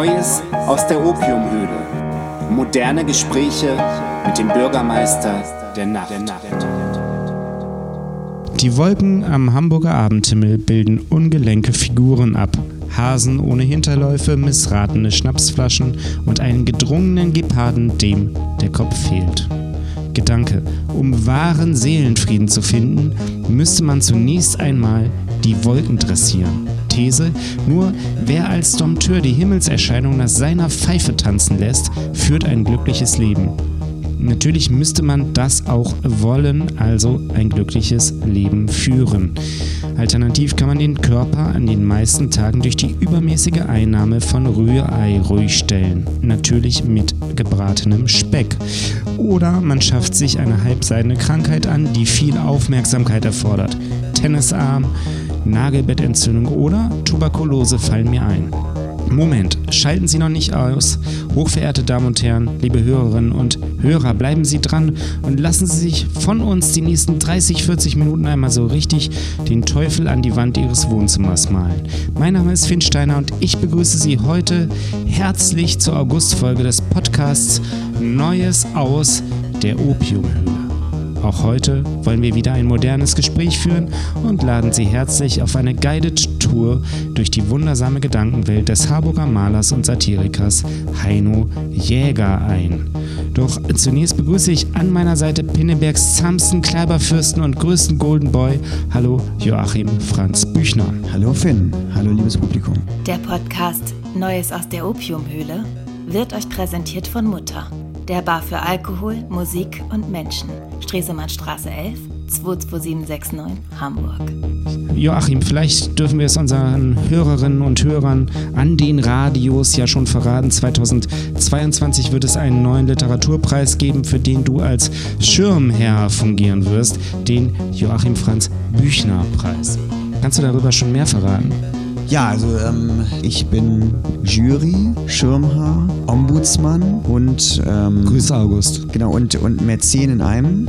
Neues aus der Opiumhöhle. Moderne Gespräche mit dem Bürgermeister der Nacht. Die Wolken am Hamburger Abendhimmel bilden ungelenke Figuren ab. Hasen ohne Hinterläufe, missratene Schnapsflaschen und einen gedrungenen Geparden, dem der Kopf fehlt. Gedanke, um wahren Seelenfrieden zu finden, müsste man zunächst einmal die Wolken dressieren. These, nur wer als Dompteur die Himmelserscheinung nach seiner Pfeife tanzen lässt, führt ein glückliches Leben. Natürlich müsste man das auch wollen, also ein glückliches Leben führen. Alternativ kann man den Körper an den meisten Tagen durch die übermäßige Einnahme von Rührei ruhig stellen. Natürlich mit gebratenem Speck. Oder man schafft sich eine halbseidene Krankheit an, die viel Aufmerksamkeit erfordert. Tennisarm, Nagelbettentzündung oder Tuberkulose fallen mir ein. Moment, schalten Sie noch nicht aus. Hochverehrte Damen und Herren, liebe Hörerinnen und Hörer, bleiben Sie dran und lassen Sie sich von uns die nächsten 30, 40 Minuten einmal so richtig den Teufel an die Wand Ihres Wohnzimmers malen. Mein Name ist Finn Steiner und ich begrüße Sie heute herzlich zur Augustfolge des Podcasts Neues aus der Opiumhöhle. Auch heute wollen wir wieder ein modernes Gespräch führen und laden Sie herzlich auf eine Guided Tour durch die wundersame Gedankenwelt des Harburger Malers und Satirikers Heino Jäger ein. Doch zunächst begrüße ich an meiner Seite Pinnebergs zahmsten Kleiberfürsten und größten Golden Boy. Hallo Joachim Franz Büchner. Hallo Finn. Hallo liebes Publikum. Der Podcast Neues aus der Opiumhöhle wird euch präsentiert von Mutter der Bar für Alkohol, Musik und Menschen. Stresemannstraße 11, 22769, Hamburg. Joachim, vielleicht dürfen wir es unseren Hörerinnen und Hörern an den Radios ja schon verraten. 2022 wird es einen neuen Literaturpreis geben, für den du als Schirmherr fungieren wirst, den Joachim Franz Büchner Preis. Kannst du darüber schon mehr verraten? Ja, also ähm, ich bin Jury, Schirmherr, Ombudsmann und ähm, Grüße August. Genau, und, und Mäzen in einem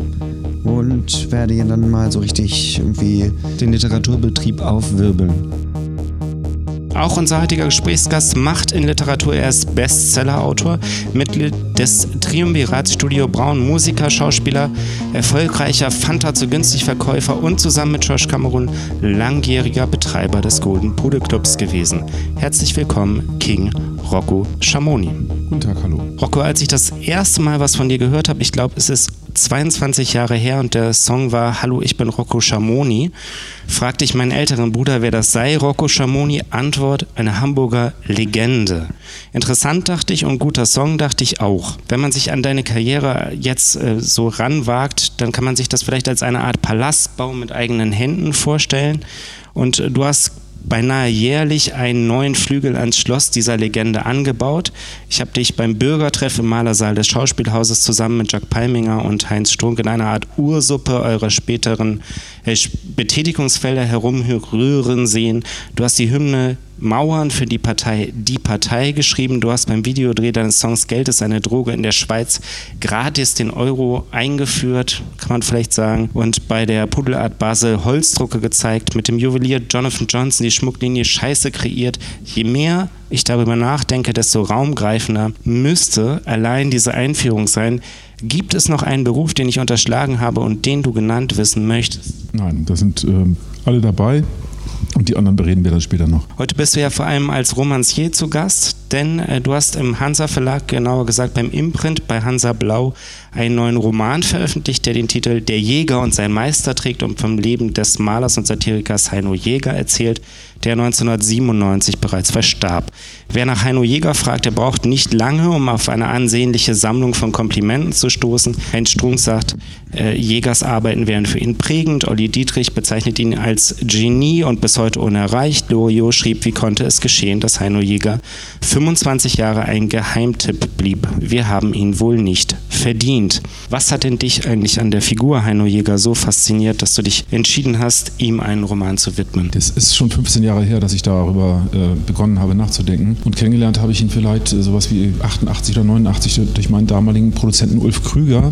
und werde dann mal so richtig irgendwie den Literaturbetrieb aufwirbeln. Auch unser heutiger Gesprächsgast macht in Literatur, er ist Bestseller-Autor, Mitglied des Triumvirats Studio Braun, Musiker, Schauspieler, erfolgreicher Fanta zu günstig Verkäufer und zusammen mit Josh Cameron langjähriger Betreiber des Golden Pudel Clubs gewesen. Herzlich willkommen, King Rocco Schamoni. Guten Tag, hallo. Rocco, als ich das erste Mal was von dir gehört habe, ich glaube, es ist 22 Jahre her und der Song war Hallo, ich bin Rocco Schamoni. Fragte ich meinen älteren Bruder, wer das sei. Rocco Schamoni, Antwort, eine Hamburger Legende. Interessant dachte ich und guter Song dachte ich auch. Wenn man sich an deine Karriere jetzt äh, so ranwagt, dann kann man sich das vielleicht als eine Art Palastbau mit eigenen Händen vorstellen. Und äh, du hast beinahe jährlich einen neuen Flügel ans Schloss dieser Legende angebaut. Ich habe dich beim Bürgertreff im Malersaal des Schauspielhauses zusammen mit Jack Palminger und Heinz Strunk in einer Art Ursuppe eurer späteren äh, Betätigungsfelder herumrühren sehen. Du hast die Hymne Mauern für die Partei Die Partei geschrieben. Du hast beim Videodreh deines Songs Geld ist eine Droge in der Schweiz gratis den Euro eingeführt, kann man vielleicht sagen. Und bei der Pudelart Basel Holzdrucke gezeigt, mit dem Juwelier Jonathan Johnson die Schmucklinie Scheiße kreiert. Je mehr ich darüber nachdenke, desto raumgreifender müsste allein diese Einführung sein. Gibt es noch einen Beruf, den ich unterschlagen habe und den du genannt wissen möchtest? Nein, da sind äh, alle dabei. Und die anderen bereden wir dann später noch. Heute bist du ja vor allem als Romancier zu Gast, denn äh, du hast im Hansa Verlag, genauer gesagt beim Imprint bei Hansa Blau, einen neuen Roman veröffentlicht, der den Titel Der Jäger und sein Meister trägt und vom Leben des Malers und Satirikers Heino Jäger erzählt der 1997 bereits verstarb. Wer nach Heino Jäger fragt, der braucht nicht lange, um auf eine ansehnliche Sammlung von Komplimenten zu stoßen. Heinz Strunk sagt, äh, Jägers Arbeiten wären für ihn prägend. Olli Dietrich bezeichnet ihn als Genie und bis heute unerreicht. Loriot schrieb, wie konnte es geschehen, dass Heino Jäger 25 Jahre ein Geheimtipp blieb. Wir haben ihn wohl nicht verdient. Was hat denn dich eigentlich an der Figur Heino Jäger so fasziniert, dass du dich entschieden hast, ihm einen Roman zu widmen? Das ist schon 15 Jahre her, dass ich darüber äh, begonnen habe nachzudenken. Und kennengelernt habe ich ihn vielleicht äh, sowas wie 88 oder 89 durch meinen damaligen Produzenten Ulf Krüger.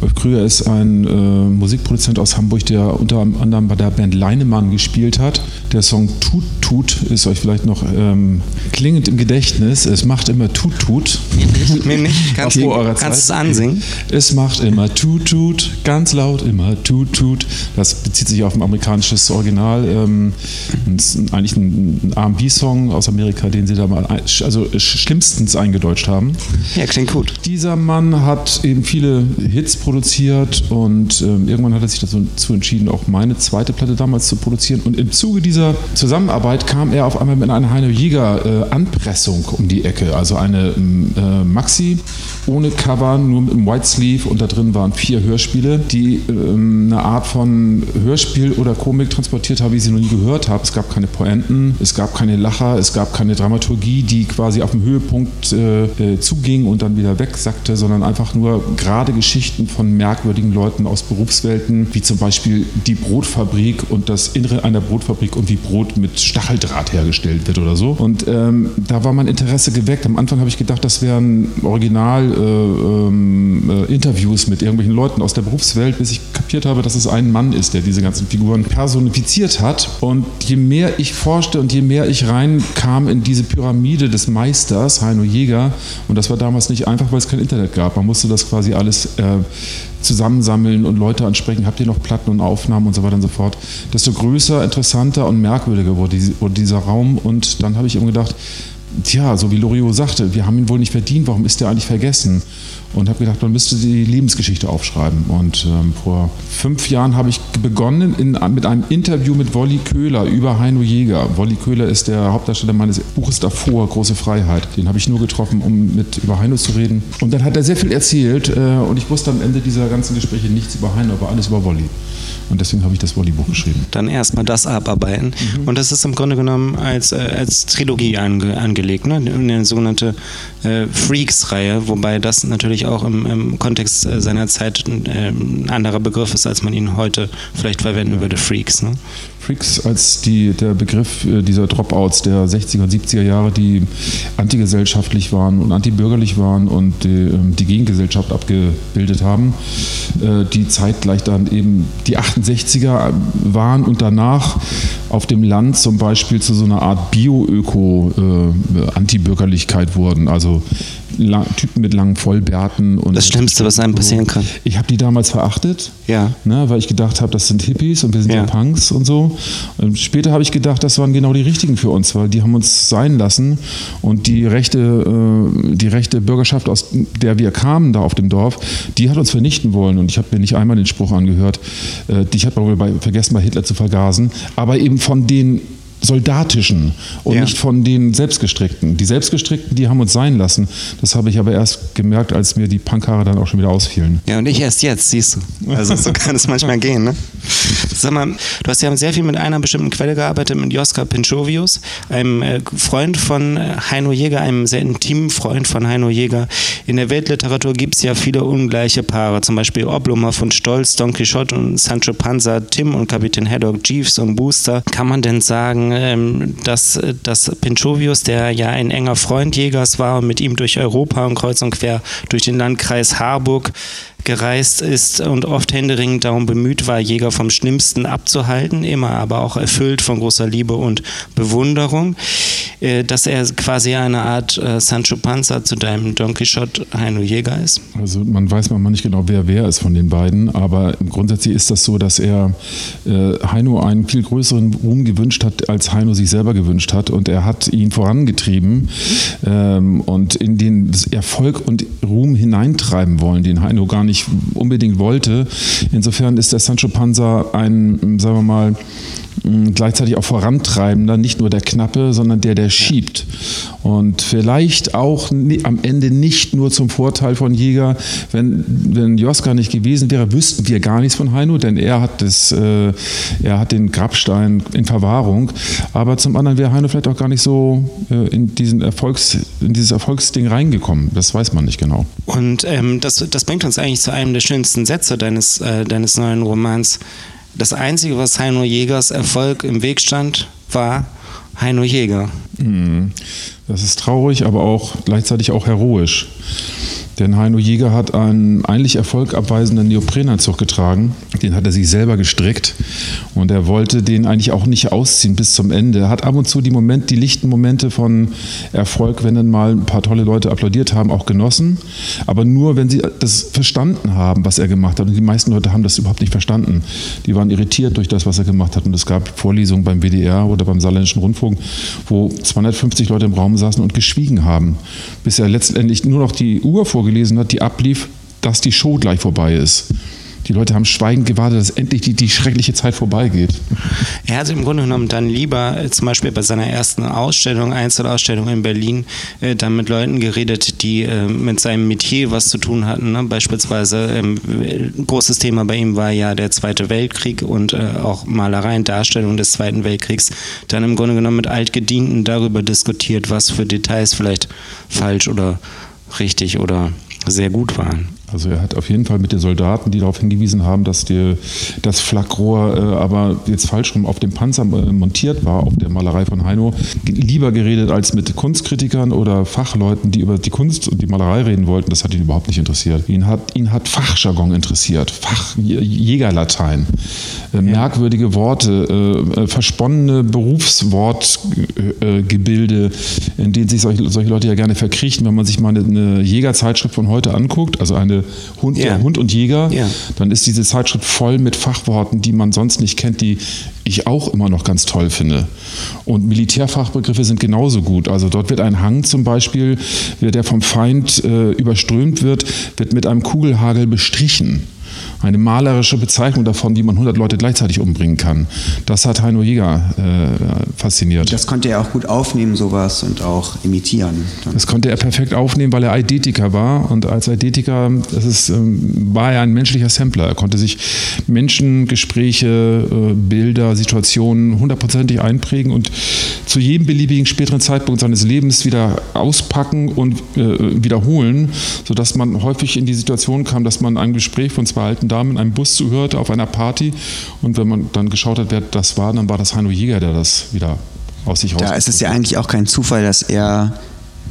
Ulf Krüger ist ein äh, Musikproduzent aus Hamburg, der unter anderem bei der Band Leinemann gespielt hat. Der Song Tut Tut ist euch vielleicht noch ähm, klingend im Gedächtnis. Es macht immer Tut Tut. Mir nicht. Kannst, du, kannst du es ansingen? Es macht immer Tut Tut, ganz laut immer Tut Tut. Das bezieht sich auf ein amerikanisches Original. Ähm, eigentlich ein R&B-Song aus Amerika, den sie da mal also schlimmstens eingedeutscht haben. Ja, klingt gut. Dieser Mann hat eben viele Hits produziert und ähm, irgendwann hat er sich dazu entschieden, auch meine zweite Platte damals zu produzieren. Und im Zuge dieser Zusammenarbeit kam er auf einmal mit einer Heino Jäger äh, Anpressung um die Ecke. Also eine äh, Maxi ohne Cover, nur mit einem White Sleeve und da drin waren vier Hörspiele, die ähm, eine Art von Hörspiel oder Komik transportiert haben, wie ich sie noch nie gehört habe. Es gab keine Poenten, es gab keine Lacher, es gab keine Dramaturgie, die quasi auf dem Höhepunkt äh, äh, zuging und dann wieder wegsackte, sondern einfach nur gerade Geschichten von merkwürdigen Leuten aus Berufswelten, wie zum Beispiel die Brotfabrik und das Innere einer Brotfabrik und wie Brot mit Stacheldraht hergestellt wird oder so. Und ähm, da war mein Interesse geweckt. Am Anfang habe ich gedacht, das wären Original-Interviews äh, ähm, mit irgendwelchen Leuten aus der Berufswelt, bis ich kapiert habe, dass es ein Mann ist, der diese ganzen Figuren personifiziert hat. Und je mehr ich forschte und je mehr ich reinkam in diese Pyramide des Meisters, Heino Jäger, und das war damals nicht einfach, weil es kein Internet gab. Man musste das quasi alles äh, zusammensammeln und Leute ansprechen, habt ihr noch Platten und Aufnahmen und so weiter und so fort, desto größer, interessanter und merkwürdiger wurde, dieser Raum. Und dann habe ich eben gedacht, tja, so wie Loriot sagte, wir haben ihn wohl nicht verdient, warum ist er eigentlich vergessen? Und habe gedacht, man müsste die Lebensgeschichte aufschreiben. Und ähm, vor fünf Jahren habe ich begonnen in, mit einem Interview mit Wolli Köhler über Heino Jäger. Wolli Köhler ist der Hauptdarsteller meines Buches davor, Große Freiheit. Den habe ich nur getroffen, um mit über Heino zu reden. Und dann hat er sehr viel erzählt äh, und ich wusste am Ende dieser ganzen Gespräche nichts über Heino, aber alles über Wolli. Und deswegen habe ich das Wolli-Buch geschrieben. Dann erstmal das abarbeiten. Mhm. Und das ist im Grunde genommen als, äh, als Trilogie ange, angelegt, ne? eine sogenannte äh, Freaks-Reihe, wobei das natürlich auch im, im Kontext äh, seiner Zeit ein, äh, ein anderer Begriff ist, als man ihn heute vielleicht verwenden würde, Freaks. Ne? Freaks als die, der Begriff äh, dieser Dropouts der 60er und 70er Jahre, die antigesellschaftlich waren und antibürgerlich waren und die, ähm, die Gegengesellschaft abgebildet haben, die zeitgleich dann eben die 68er waren und danach auf dem Land zum Beispiel zu so einer Art Bio-Öko-Antibürgerlichkeit äh, wurden. Also Typen mit langen Vollbärten. Und das Schlimmste, was einem passieren kann. Ich habe die damals verachtet, ja. ne, weil ich gedacht habe, das sind Hippies und wir sind ja, ja Punks und so. Und später habe ich gedacht, das waren genau die richtigen für uns, weil die haben uns sein lassen und die rechte, äh, die rechte Bürgerschaft, aus der wir kamen da auf dem Dorf, die hat uns vernichten wollen. Und ich habe mir nicht einmal den Spruch angehört, äh, ich habe wohl vergessen, bei Hitler zu vergasen, aber eben von den soldatischen und ja. nicht von den selbstgestrickten. Die selbstgestrickten, die haben uns sein lassen. Das habe ich aber erst gemerkt, als mir die Punkhaare dann auch schon wieder ausfielen. Ja, und ich erst jetzt, siehst du. Also so kann es manchmal gehen. Ne? Sag mal, du hast ja sehr viel mit einer bestimmten Quelle gearbeitet, mit Joska Pinchovius, einem äh, Freund von äh, Heino Jäger, einem sehr intimen Freund von Heino Jäger. In der Weltliteratur gibt es ja viele ungleiche Paare, zum Beispiel Oblommer von Stolz, Don Quixote und Sancho Panza, Tim und Kapitän Haddock, Jeeves und Booster. Kann man denn sagen, ähm, dass, dass Pinchovius, der ja ein enger Freund Jägers war und mit ihm durch Europa und kreuz und quer durch den Landkreis Harburg gereist ist und oft händeringend darum bemüht war, Jäger vom Schlimmsten abzuhalten, immer aber auch erfüllt von großer Liebe und Bewunderung, äh, dass er quasi eine Art äh, Sancho Panza zu deinem Don Quixote Heino Jäger ist? Also man weiß manchmal nicht genau, wer wer ist von den beiden, aber grundsätzlich ist das so, dass er äh, Heino einen viel größeren Ruhm gewünscht hat, als Heino sich selber gewünscht hat und er hat ihn vorangetrieben ähm, und in den Erfolg und Ruhm hineintreiben wollen, den Heino gar nicht unbedingt wollte. Insofern ist der Sancho Panza ein, sagen wir mal, gleichzeitig auch vorantreibender, nicht nur der Knappe, sondern der, der schiebt. Und vielleicht auch am Ende nicht nur zum Vorteil von Jäger. Wenn, wenn Joska nicht gewesen wäre, wüssten wir gar nichts von Heino, denn er hat, das, äh, er hat den Grabstein in Verwahrung. Aber zum anderen wäre Heino vielleicht auch gar nicht so äh, in, diesen Erfolgs, in dieses Erfolgsding reingekommen. Das weiß man nicht genau. Und ähm, das, das bringt uns eigentlich zu einem der schönsten Sätze deines, äh, deines neuen Romans. Das Einzige, was Heino Jägers Erfolg im Weg stand, war Heino Jäger. Mhm. Das ist traurig, aber auch gleichzeitig auch heroisch. Denn Heino Jäger hat einen eigentlich erfolgabweisenden Neoprenanzug getragen. Den hat er sich selber gestrickt und er wollte den eigentlich auch nicht ausziehen bis zum Ende. Er hat ab und zu die Moment, die lichten Momente von Erfolg, wenn dann mal ein paar tolle Leute applaudiert haben, auch genossen. Aber nur, wenn sie das verstanden haben, was er gemacht hat. Und die meisten Leute haben das überhaupt nicht verstanden. Die waren irritiert durch das, was er gemacht hat. Und es gab Vorlesungen beim WDR oder beim Saarländischen Rundfunk, wo 250 Leute im Raum saßen und geschwiegen haben, bis er letztendlich nur noch die Uhr vor vorgelesen hat, die ablief, dass die Show gleich vorbei ist. Die Leute haben schweigend gewartet, dass endlich die, die schreckliche Zeit vorbeigeht. Er hat im Grunde genommen dann lieber äh, zum Beispiel bei seiner ersten Ausstellung, Einzelausstellung in Berlin, äh, dann mit Leuten geredet, die äh, mit seinem Metier was zu tun hatten. Ne? Beispielsweise ähm, ein großes Thema bei ihm war ja der Zweite Weltkrieg und äh, auch Malereien, Darstellung des Zweiten Weltkriegs. Dann im Grunde genommen mit Altgedienten darüber diskutiert, was für Details vielleicht falsch oder richtig oder sehr gut waren. Also er hat auf jeden Fall mit den Soldaten, die darauf hingewiesen haben, dass die, das Flakrohr äh, aber jetzt falsch rum auf dem Panzer äh, montiert war, auf der Malerei von Heino, lieber geredet als mit Kunstkritikern oder Fachleuten, die über die Kunst und die Malerei reden wollten. Das hat ihn überhaupt nicht interessiert. Ihn hat, ihn hat Fachjargon interessiert, Fachjägerlatein, äh, merkwürdige Worte, äh, äh versponnene Berufswortgebilde, in denen sich solche, solche, Leute ja gerne verkriechen, wenn man sich mal eine, eine Jägerzeitschrift von heute anguckt, also eine Hund, ja. Hund und Jäger, ja. dann ist diese Zeitschrift voll mit Fachworten, die man sonst nicht kennt, die ich auch immer noch ganz toll finde. Und Militärfachbegriffe sind genauso gut. Also dort wird ein Hang zum Beispiel, der vom Feind äh, überströmt wird, wird mit einem Kugelhagel bestrichen eine malerische Bezeichnung davon, wie man 100 Leute gleichzeitig umbringen kann. Das hat Heino Jäger äh, fasziniert. Das konnte er auch gut aufnehmen, sowas, und auch imitieren. Das konnte er perfekt aufnehmen, weil er Eidetiker war. Und als Eidetiker das ist, ähm, war er ein menschlicher Sampler. Er konnte sich Menschen, Gespräche, äh, Bilder, Situationen hundertprozentig einprägen und zu jedem beliebigen späteren Zeitpunkt seines Lebens wieder auspacken und äh, wiederholen, sodass man häufig in die Situation kam, dass man ein Gespräch von zwei alten Damen in einem Bus zuhörte auf einer Party. Und wenn man dann geschaut hat, wer das war, dann war das Heino Jäger, der das wieder aus sich Da ist es ja eigentlich auch kein Zufall, dass er,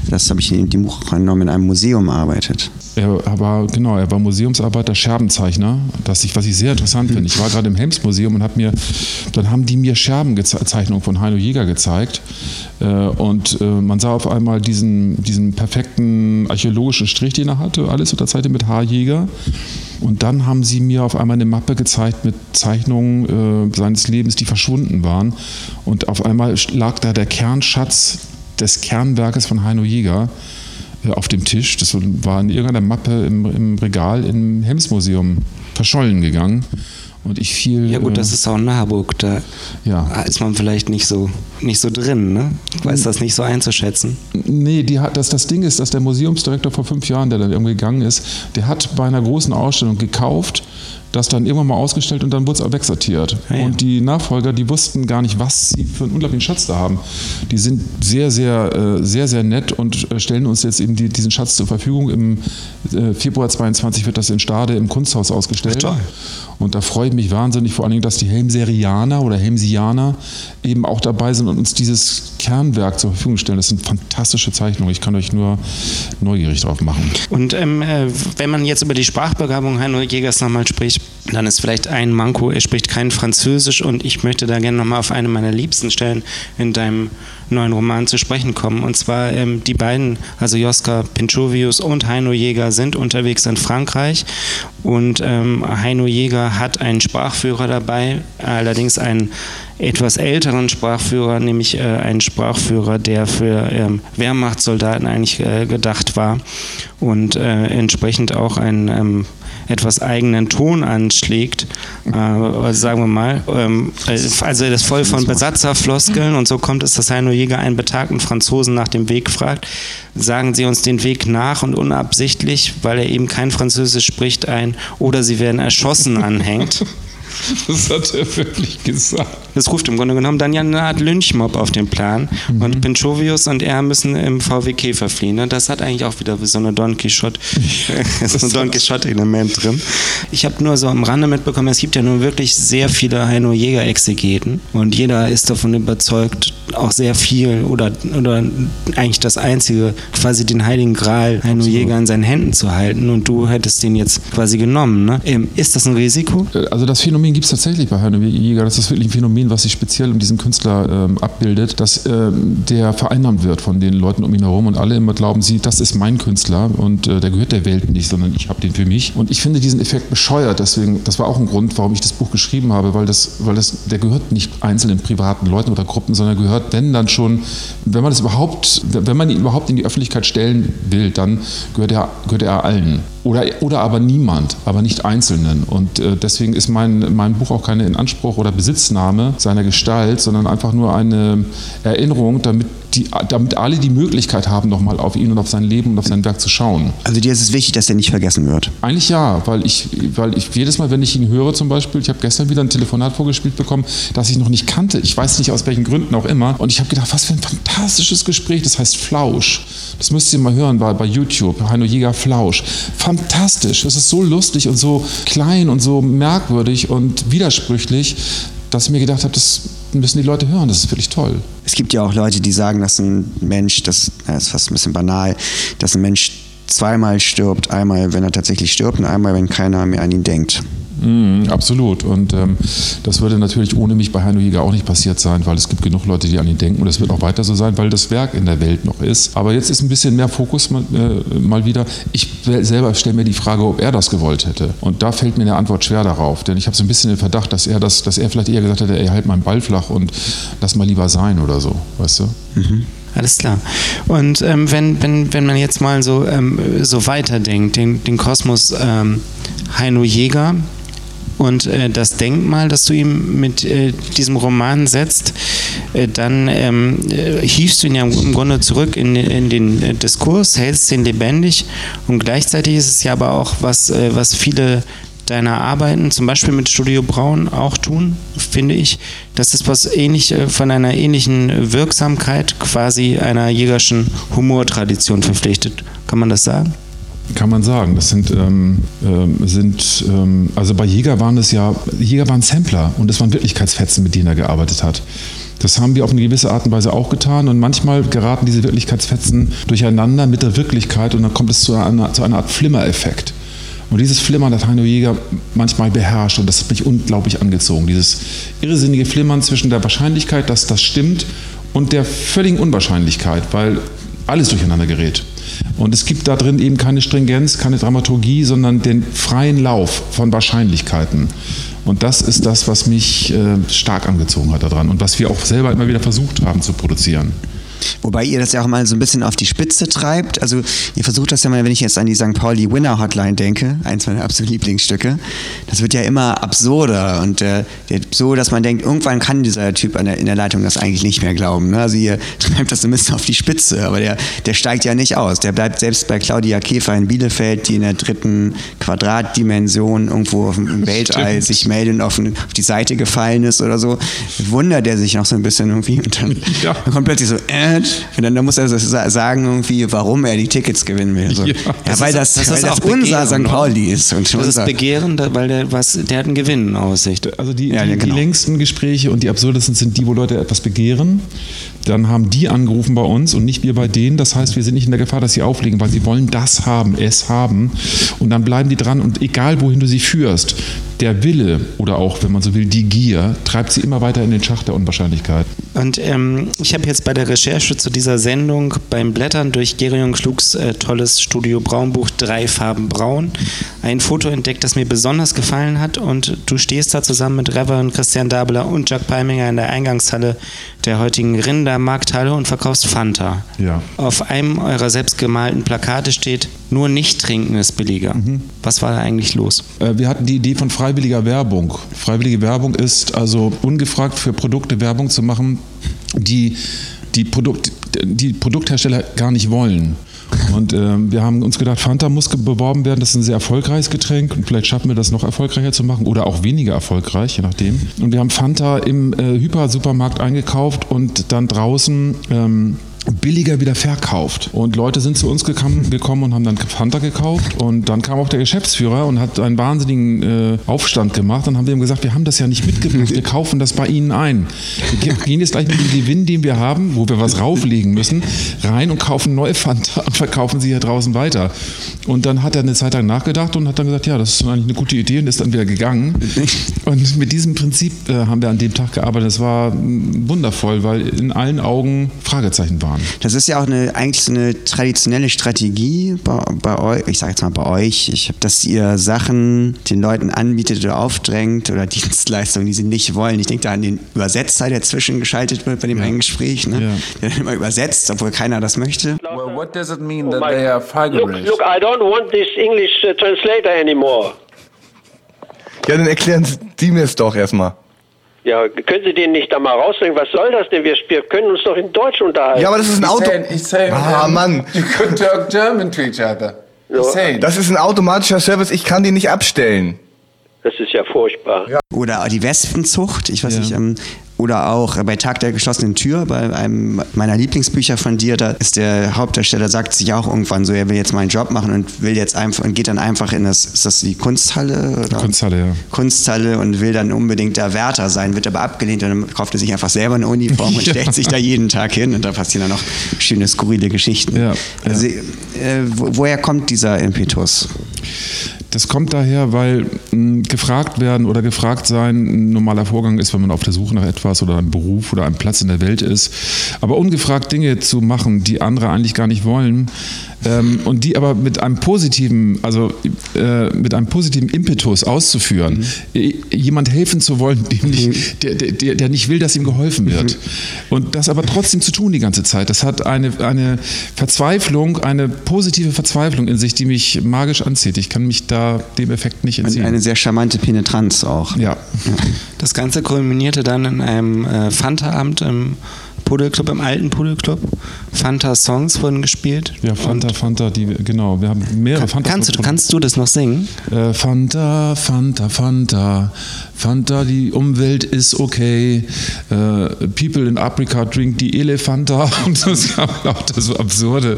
das habe ich in dem Buch genommen, in einem Museum arbeitet. Er war, genau, er war Museumsarbeiter, Scherbenzeichner, das ich, was ich sehr interessant finde. Ich war gerade im Helms-Museum und habe mir, dann haben die mir Scherbenzeichnungen von Heino Jäger gezeigt. Äh, und äh, man sah auf einmal diesen, diesen perfekten archäologischen Strich, den er hatte, alles unterzeichnet mit H-Jäger. Und dann haben sie mir auf einmal eine Mappe gezeigt mit Zeichnungen äh, seines Lebens, die verschwunden waren. Und auf einmal lag da der Kernschatz des Kernwerkes von Heino Jäger äh, auf dem Tisch. Das war in irgendeiner Mappe im, im Regal im Hemsmuseum verschollen gegangen. Und ich fiel. Ja, gut, das äh, ist auch Naburg. Da ja. ist man vielleicht nicht so, nicht so drin, ne? Weiß das nicht so einzuschätzen. Nee, die hat, das, das Ding ist, dass der Museumsdirektor vor fünf Jahren, der dann irgendwie gegangen ist, der hat bei einer großen Ausstellung gekauft das dann irgendwann mal ausgestellt und dann wurde es wegsortiert. Ja, ja. Und die Nachfolger, die wussten gar nicht, was sie für einen unglaublichen Schatz da haben. Die sind sehr, sehr, äh, sehr, sehr nett und äh, stellen uns jetzt eben die, diesen Schatz zur Verfügung. Im äh, Februar 22 wird das in Stade im Kunsthaus ausgestellt. Ach, und da freue ich mich wahnsinnig, vor allen Dingen, dass die Helmserianer oder Helmsianer eben auch dabei sind und uns dieses Kernwerk zur Verfügung stellen. Das sind fantastische Zeichnungen. Ich kann euch nur neugierig drauf machen. Und ähm, wenn man jetzt über die Sprachbegabung Heino Jägers nochmal spricht, dann ist vielleicht ein Manko, er spricht kein Französisch und ich möchte da gerne nochmal auf eine meiner liebsten Stellen in deinem neuen Roman zu sprechen kommen. Und zwar ähm, die beiden, also Joska Pinchovius und Heino Jäger, sind unterwegs in Frankreich und ähm, Heino Jäger hat einen Sprachführer dabei, allerdings einen etwas älteren Sprachführer, nämlich äh, einen Sprachführer, der für ähm, Wehrmachtssoldaten eigentlich äh, gedacht war und äh, entsprechend auch ein ähm, etwas eigenen Ton anschlägt, äh, sagen wir mal. Ähm, also das voll von Besatzerfloskeln und so kommt es, dass Heino Jäger einen betagten Franzosen nach dem Weg fragt. Sagen Sie uns den Weg nach und unabsichtlich, weil er eben kein Französisch spricht, ein oder Sie werden erschossen anhängt. Das hat er wirklich gesagt. Das ruft im Grunde genommen dann ja eine Art Lynchmob auf den Plan. Mhm. Und Pinchovius und er müssen im VW Käfer fliehen. Ne? Das hat eigentlich auch wieder so eine Don Quixote, so ein Don Quixote-Element drin. Ich habe nur so am Rande mitbekommen, es gibt ja nun wirklich sehr viele Heino Jäger-Exegeten. Und jeder ist davon überzeugt, auch sehr viel oder, oder eigentlich das Einzige, quasi den Heiligen Gral Heino Jäger in seinen Händen zu halten. Und du hättest den jetzt quasi genommen. Ne? Ähm, ist das ein Risiko? Also das Phänomen Phänomen gibt es tatsächlich bei Heino Jäger. Das ist wirklich ein Phänomen, was sich speziell um diesen Künstler ähm, abbildet, dass ähm, der vereinnahmt wird von den Leuten um ihn herum und alle immer glauben sie, das ist mein Künstler und äh, der gehört der Welt nicht, sondern ich habe den für mich. Und ich finde diesen Effekt bescheuert. Deswegen, das war auch ein Grund, warum ich das Buch geschrieben habe, weil das, weil das, der gehört nicht einzelnen privaten Leuten oder Gruppen, sondern gehört, wenn dann schon, wenn man das überhaupt, wenn man ihn überhaupt in die Öffentlichkeit stellen will, dann gehört er, gehört er allen. Oder, oder aber niemand, aber nicht Einzelnen. Und äh, deswegen ist mein, mein Buch auch keine Inanspruch oder Besitznahme seiner Gestalt, sondern einfach nur eine Erinnerung, damit die, damit alle die Möglichkeit haben, nochmal auf ihn und auf sein Leben und auf sein Werk zu schauen. Also dir ist es wichtig, dass er nicht vergessen wird? Eigentlich ja, weil ich, weil ich jedes Mal, wenn ich ihn höre zum Beispiel, ich habe gestern wieder ein Telefonat vorgespielt bekommen, das ich noch nicht kannte. Ich weiß nicht aus welchen Gründen auch immer. Und ich habe gedacht, was für ein fantastisches Gespräch. Das heißt Flausch. Das müsst ihr mal hören bei, bei YouTube. Heino Jäger Flausch. Fantastisch. Es ist so lustig und so klein und so merkwürdig und widersprüchlich, dass ich mir gedacht habe, das müssen die Leute hören. Das ist wirklich toll. Es gibt ja auch Leute, die sagen, dass ein Mensch, das, das ist fast ein bisschen banal, dass ein Mensch zweimal stirbt. Einmal, wenn er tatsächlich stirbt und einmal, wenn keiner mehr an ihn denkt. Mm, absolut. Und ähm, das würde natürlich ohne mich bei Heino Jäger auch nicht passiert sein, weil es gibt genug Leute, die an ihn denken. Und das wird auch weiter so sein, weil das Werk in der Welt noch ist. Aber jetzt ist ein bisschen mehr Fokus mal, äh, mal wieder. Ich selber stelle mir die Frage, ob er das gewollt hätte. Und da fällt mir eine Antwort schwer darauf. Denn ich habe so ein bisschen den Verdacht, dass er, das, dass er vielleicht eher gesagt hätte, ey, halt meinen Ball flach und lass mal lieber sein oder so. Weißt du? Mhm. Alles klar. Und ähm, wenn, wenn, wenn man jetzt mal so, ähm, so weiterdenkt, den, den Kosmos ähm, Heino Jäger, und äh, das Denkmal, das du ihm mit äh, diesem Roman setzt, äh, dann ähm, äh, hiefst du ihn ja im Grunde zurück in, in den äh, Diskurs, hältst ihn lebendig und gleichzeitig ist es ja aber auch was, äh, was viele deiner Arbeiten, zum Beispiel mit Studio Braun, auch tun, finde ich. Das ist was ähnlich von einer ähnlichen Wirksamkeit, quasi einer jägerschen Humortradition verpflichtet. Kann man das sagen? Kann man sagen. Das sind, ähm, äh, sind ähm, also bei Jäger waren es ja, Jäger waren Sampler und es waren Wirklichkeitsfetzen, mit denen er gearbeitet hat. Das haben wir auf eine gewisse Art und Weise auch getan und manchmal geraten diese Wirklichkeitsfetzen durcheinander mit der Wirklichkeit und dann kommt es zu einer, zu einer Art Flimmereffekt. Und dieses Flimmern hat Heino Jäger manchmal beherrscht und das hat mich unglaublich angezogen. Dieses irrsinnige Flimmern zwischen der Wahrscheinlichkeit, dass das stimmt und der völligen Unwahrscheinlichkeit, weil alles durcheinander gerät. Und es gibt da drin eben keine Stringenz, keine Dramaturgie, sondern den freien Lauf von Wahrscheinlichkeiten. Und das ist das, was mich äh, stark angezogen hat daran und was wir auch selber immer wieder versucht haben zu produzieren. Wobei ihr das ja auch mal so ein bisschen auf die Spitze treibt. Also ihr versucht das ja mal, wenn ich jetzt an die St. Pauli Winner Hotline denke, eins meiner absoluten Lieblingsstücke, das wird ja immer absurder und äh, so, dass man denkt, irgendwann kann dieser Typ der, in der Leitung das eigentlich nicht mehr glauben. Ne? Also ihr treibt das so ein bisschen auf die Spitze, aber der, der steigt ja nicht aus. Der bleibt selbst bei Claudia Käfer in Bielefeld, die in der dritten Quadratdimension irgendwo im Weltall Stimmt. sich meldet und auf, auf, die Seite gefallen ist oder so, wundert er sich noch so ein bisschen irgendwie und dann, ja. dann kommt plötzlich so, äh, Internet und dann, dann muss er sagen irgendwie, warum er die Tickets gewinnen will. So. Ja, ja weil das, das, weil das unser St. Pauli ist. Und das ist Begehren, weil der, was, der hat einen Gewinn in Aussicht. Also die, ja, die, genau. die längsten Gespräche und die absurdesten sind die, wo Leute etwas begehren. Dann haben die angerufen bei uns und nicht wir bei denen. Das heißt, wir sind nicht in der Gefahr, dass sie auflegen, weil sie wollen das haben, es haben. Und dann bleiben die dran und egal, wohin du sie führst, der Wille oder auch, wenn man so will, die Gier treibt sie immer weiter in den Schacht der Unwahrscheinlichkeit. Und ähm, ich habe jetzt bei der Recherche zu dieser Sendung beim Blättern durch Gerion Schlugs äh, tolles Studio Braunbuch Drei Farben Braun ein Foto entdeckt, das mir besonders gefallen hat. Und du stehst da zusammen mit Reverend Christian Dabler und Jack Palminger in der Eingangshalle der heutigen Rindermarkthalle und verkaufst Fanta. Ja. Auf einem eurer selbstgemalten Plakate steht, nur nicht trinken ist billiger. Was war da eigentlich los? Äh, Wir hatten die Idee von freiwilliger Werbung. Freiwillige Werbung ist also ungefragt für Produkte Werbung zu machen, die die, Produkt, die Produkthersteller gar nicht wollen. Und ähm, wir haben uns gedacht, Fanta muss beworben werden. Das ist ein sehr erfolgreiches Getränk und vielleicht schaffen wir das noch erfolgreicher zu machen oder auch weniger erfolgreich, je nachdem. Und wir haben Fanta im äh, Hyper-Supermarkt eingekauft und dann draußen ähm, billiger wieder verkauft. Und Leute sind zu uns gekommen, gekommen und haben dann Fanta gekauft. Und dann kam auch der Geschäftsführer und hat einen wahnsinnigen äh, Aufstand gemacht. Dann haben wir ihm gesagt, wir haben das ja nicht mitgebracht, wir kaufen das bei Ihnen ein. Wir ge- gehen jetzt gleich mit dem Gewinn, den wir haben, wo wir was rauflegen müssen, rein und kaufen neue Fanta und verkaufen sie hier draußen weiter. Und dann hat er eine Zeit lang nachgedacht und hat dann gesagt, ja, das ist eigentlich eine gute Idee und ist dann wieder gegangen. Und mit diesem Prinzip äh, haben wir an dem Tag gearbeitet. Das war wundervoll, weil in allen Augen Fragezeichen waren. Das ist ja auch eine, eigentlich so eine traditionelle Strategie bei, bei euch, ich sage jetzt mal bei euch, ich, dass ihr Sachen den Leuten anbietet oder aufdrängt oder Dienstleistungen, die sie nicht wollen. Ich denke da an den Übersetzer, der zwischengeschaltet wird bei dem einen Gespräch, ne? Ja. der dann immer übersetzt, obwohl keiner das möchte. Well, what does it mean that Oh they are Look, look, I don't want this English uh, translator anymore. Ja, dann erklären Sie mir es doch erstmal. Ja, können Sie den nicht da mal rausbringen? Was soll das denn? Wir, wir können uns doch in Deutsch unterhalten. Ja, aber das ist ein Auto. he's saying Ah, um, Mann. you could talk German to each other. Saying. Das ist ein automatischer Service, ich kann den nicht abstellen. Das ist ja furchtbar. Oder die Wespenzucht, ich weiß Ja. nicht, ähm, oder auch bei Tag der geschlossenen Tür, bei einem meiner Lieblingsbücher von dir, da ist der Hauptdarsteller, sagt sich auch irgendwann so, er will jetzt mal einen Job machen und will jetzt einfach und geht dann einfach in das, ist das die Kunsthalle? Oder? Kunsthalle, ja. Kunsthalle und will dann unbedingt der Wärter sein, wird aber abgelehnt und dann kauft er sich einfach selber eine Uniform und Ja. stellt sich da jeden Tag hin und da passieren dann noch schöne, skurrile Geschichten. Ja, Also, äh, wo, woher kommt dieser Impetus? Das kommt daher, weil mh, gefragt werden oder gefragt sein ein normaler Vorgang ist, wenn man auf der Suche nach etwas oder einem Beruf oder einem Platz in der Welt ist. Aber ungefragt Dinge zu machen, die andere eigentlich gar nicht wollen ähm, und die aber mit einem positiven, also äh, mit einem positiven Impetus auszuführen, äh, jemand helfen zu wollen, nicht, der, der, der, der nicht will, dass ihm geholfen wird. Und das aber trotzdem zu tun die ganze Zeit. Das hat eine, eine Verzweiflung, eine positive Verzweiflung in sich, die mich magisch anzieht. Ich kann mich da dem Effekt nicht Und entziehen. eine sehr charmante Penetranz auch. ja. Das Ganze kulminierte dann in einem äh, Fanta-Abend im Pudelclub, im alten Pudelclub. Fanta-Songs wurden gespielt. Ja, Fanta, Fanta, die, genau. Wir haben mehrere Fanta. Kannst du, kannst du das noch singen? Äh, Fanta, Fanta, Fanta, Fanta, die Umwelt ist okay. Äh, People in Africa drink die Elefanta. Und es gab lauter so absurde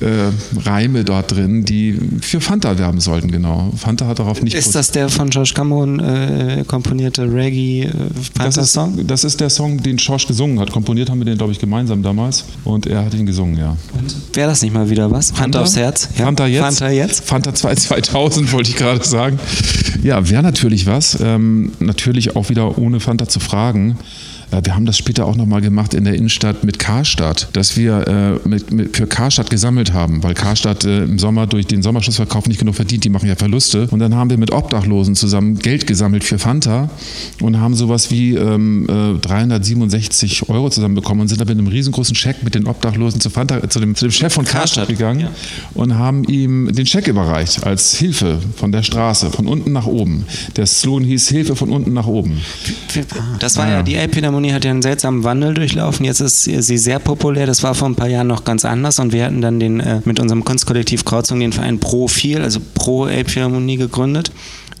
äh, Reime dort drin, die für Fanta werben sollten, genau. Fanta hat darauf nicht Ist das der von George Cameron äh, komponierte das ist, Reggae-Fanta-Song? das ist der Song, den Schorsch gesungen hat. Komponiert haben wir den, glaube ich, gemeinsam damals. Und er hat ihn gesungen, ja. Wäre das nicht mal wieder was? Hand aufs Herz? Ja. Fanta jetzt? Fanta jetzt? Fanta 2 2000 wollte ich gerade sagen. Ja, wäre natürlich was. Ähm, natürlich auch wieder ohne Fanta zu fragen. Äh, Wir haben das später auch nochmal gemacht in der Innenstadt mit Karstadt, dass wir äh, mit, mit, für Karstadt gesammelt haben, weil Karstadt äh, im Sommer durch den Sommerschussverkauf nicht genug verdient, die machen ja Verluste. Und dann haben wir mit Obdachlosen zusammen Geld gesammelt für Fanta und haben sowas wie ähm, äh, 367 Euro zusammenbekommen und sind dann mit einem riesengroßen Scheck mit den Obdachlosen zu, Fanta, zu, dem, zu dem Chef von Karstadt Karstadt, gegangen ja. und haben ihm den Scheck überreicht als Hilfe von der Straße, von unten nach oben. Der Slogan hieß Hilfe von unten nach oben. Das war ja, die Elbphilharmonie hat ja einen seltsamen Wandel durchlaufen. Jetzt ist sie sehr populär. Das war vor ein paar Jahren noch ganz anders und wir hatten dann den, äh, mit unserem Kunstkollektiv Kreuzung den Verein Pro 4, also Pro Elbphilharmonie gegründet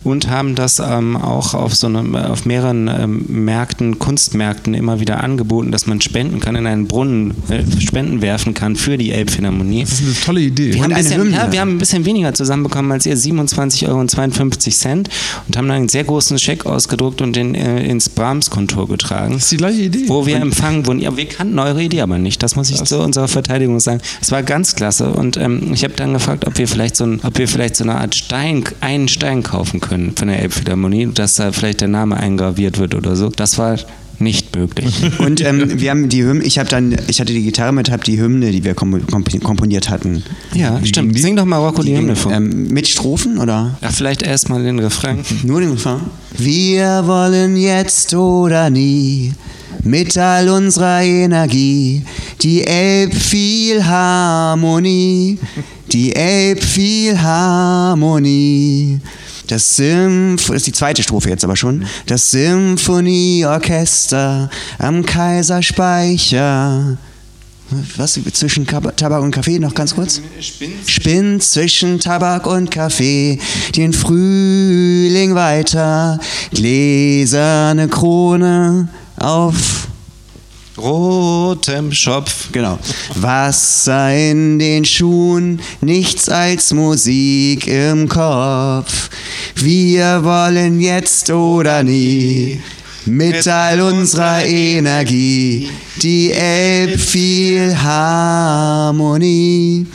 und haben das ähm, auch auf so einem, auf mehreren ähm, Märkten, Kunstmärkten immer wieder angeboten, dass man spenden kann, in einen Brunnen äh, Spenden werfen kann für die Elbphilharmonie. Das ist eine tolle Idee. Wir haben, bisschen, ja, wir haben ein bisschen weniger zusammenbekommen als ihr, 27,52 Euro und haben dann einen sehr großen Scheck ausgedruckt und den äh, ins Brahms-Kontor getragen. Das ist die gleiche Idee. Wo wir empfangen wurden. Ja, wir kannten eure Idee aber nicht. Das muss ich zu unserer Verteidigung sagen. Es war ganz klasse. Und ähm, ich habe dann gefragt, ob wir vielleicht so, ein, ob wir vielleicht so eine Art Stein, einen Stein kaufen können. Können von der Elbphilharmonie, dass da vielleicht der Name eingraviert wird oder so. Das war nicht möglich. Und ähm, wir haben die Hymne, ich habe dann, ich hatte die Gitarre mit, habe die Hymne, die wir kom komp komponiert hatten. Ja, stimmt. Sing doch mal Rocco die, Hymne vor. Ähm, mit Strophen oder? Ja, vielleicht erstmal den Refrain. Nur den Refrain. Wir wollen jetzt oder nie mit all unserer Energie die Elbphilharmonie, die Elbphilharmonie. Das Symph das ist die zweite Strophe jetzt aber schon. Das Symphonieorchester am Kaiserspeicher. Was zwischen Tabak und Kaffee noch ganz kurz? Spinnt zwischen Tabak und Kaffee den Frühling weiter. Gläserne Krone auf rotem Schopf. Genau. Wasser in den Schuhen, nichts als Musik im Kopf. Wir wollen jetzt oder nie. Mit all unserer Energie die Elbphilharmonie,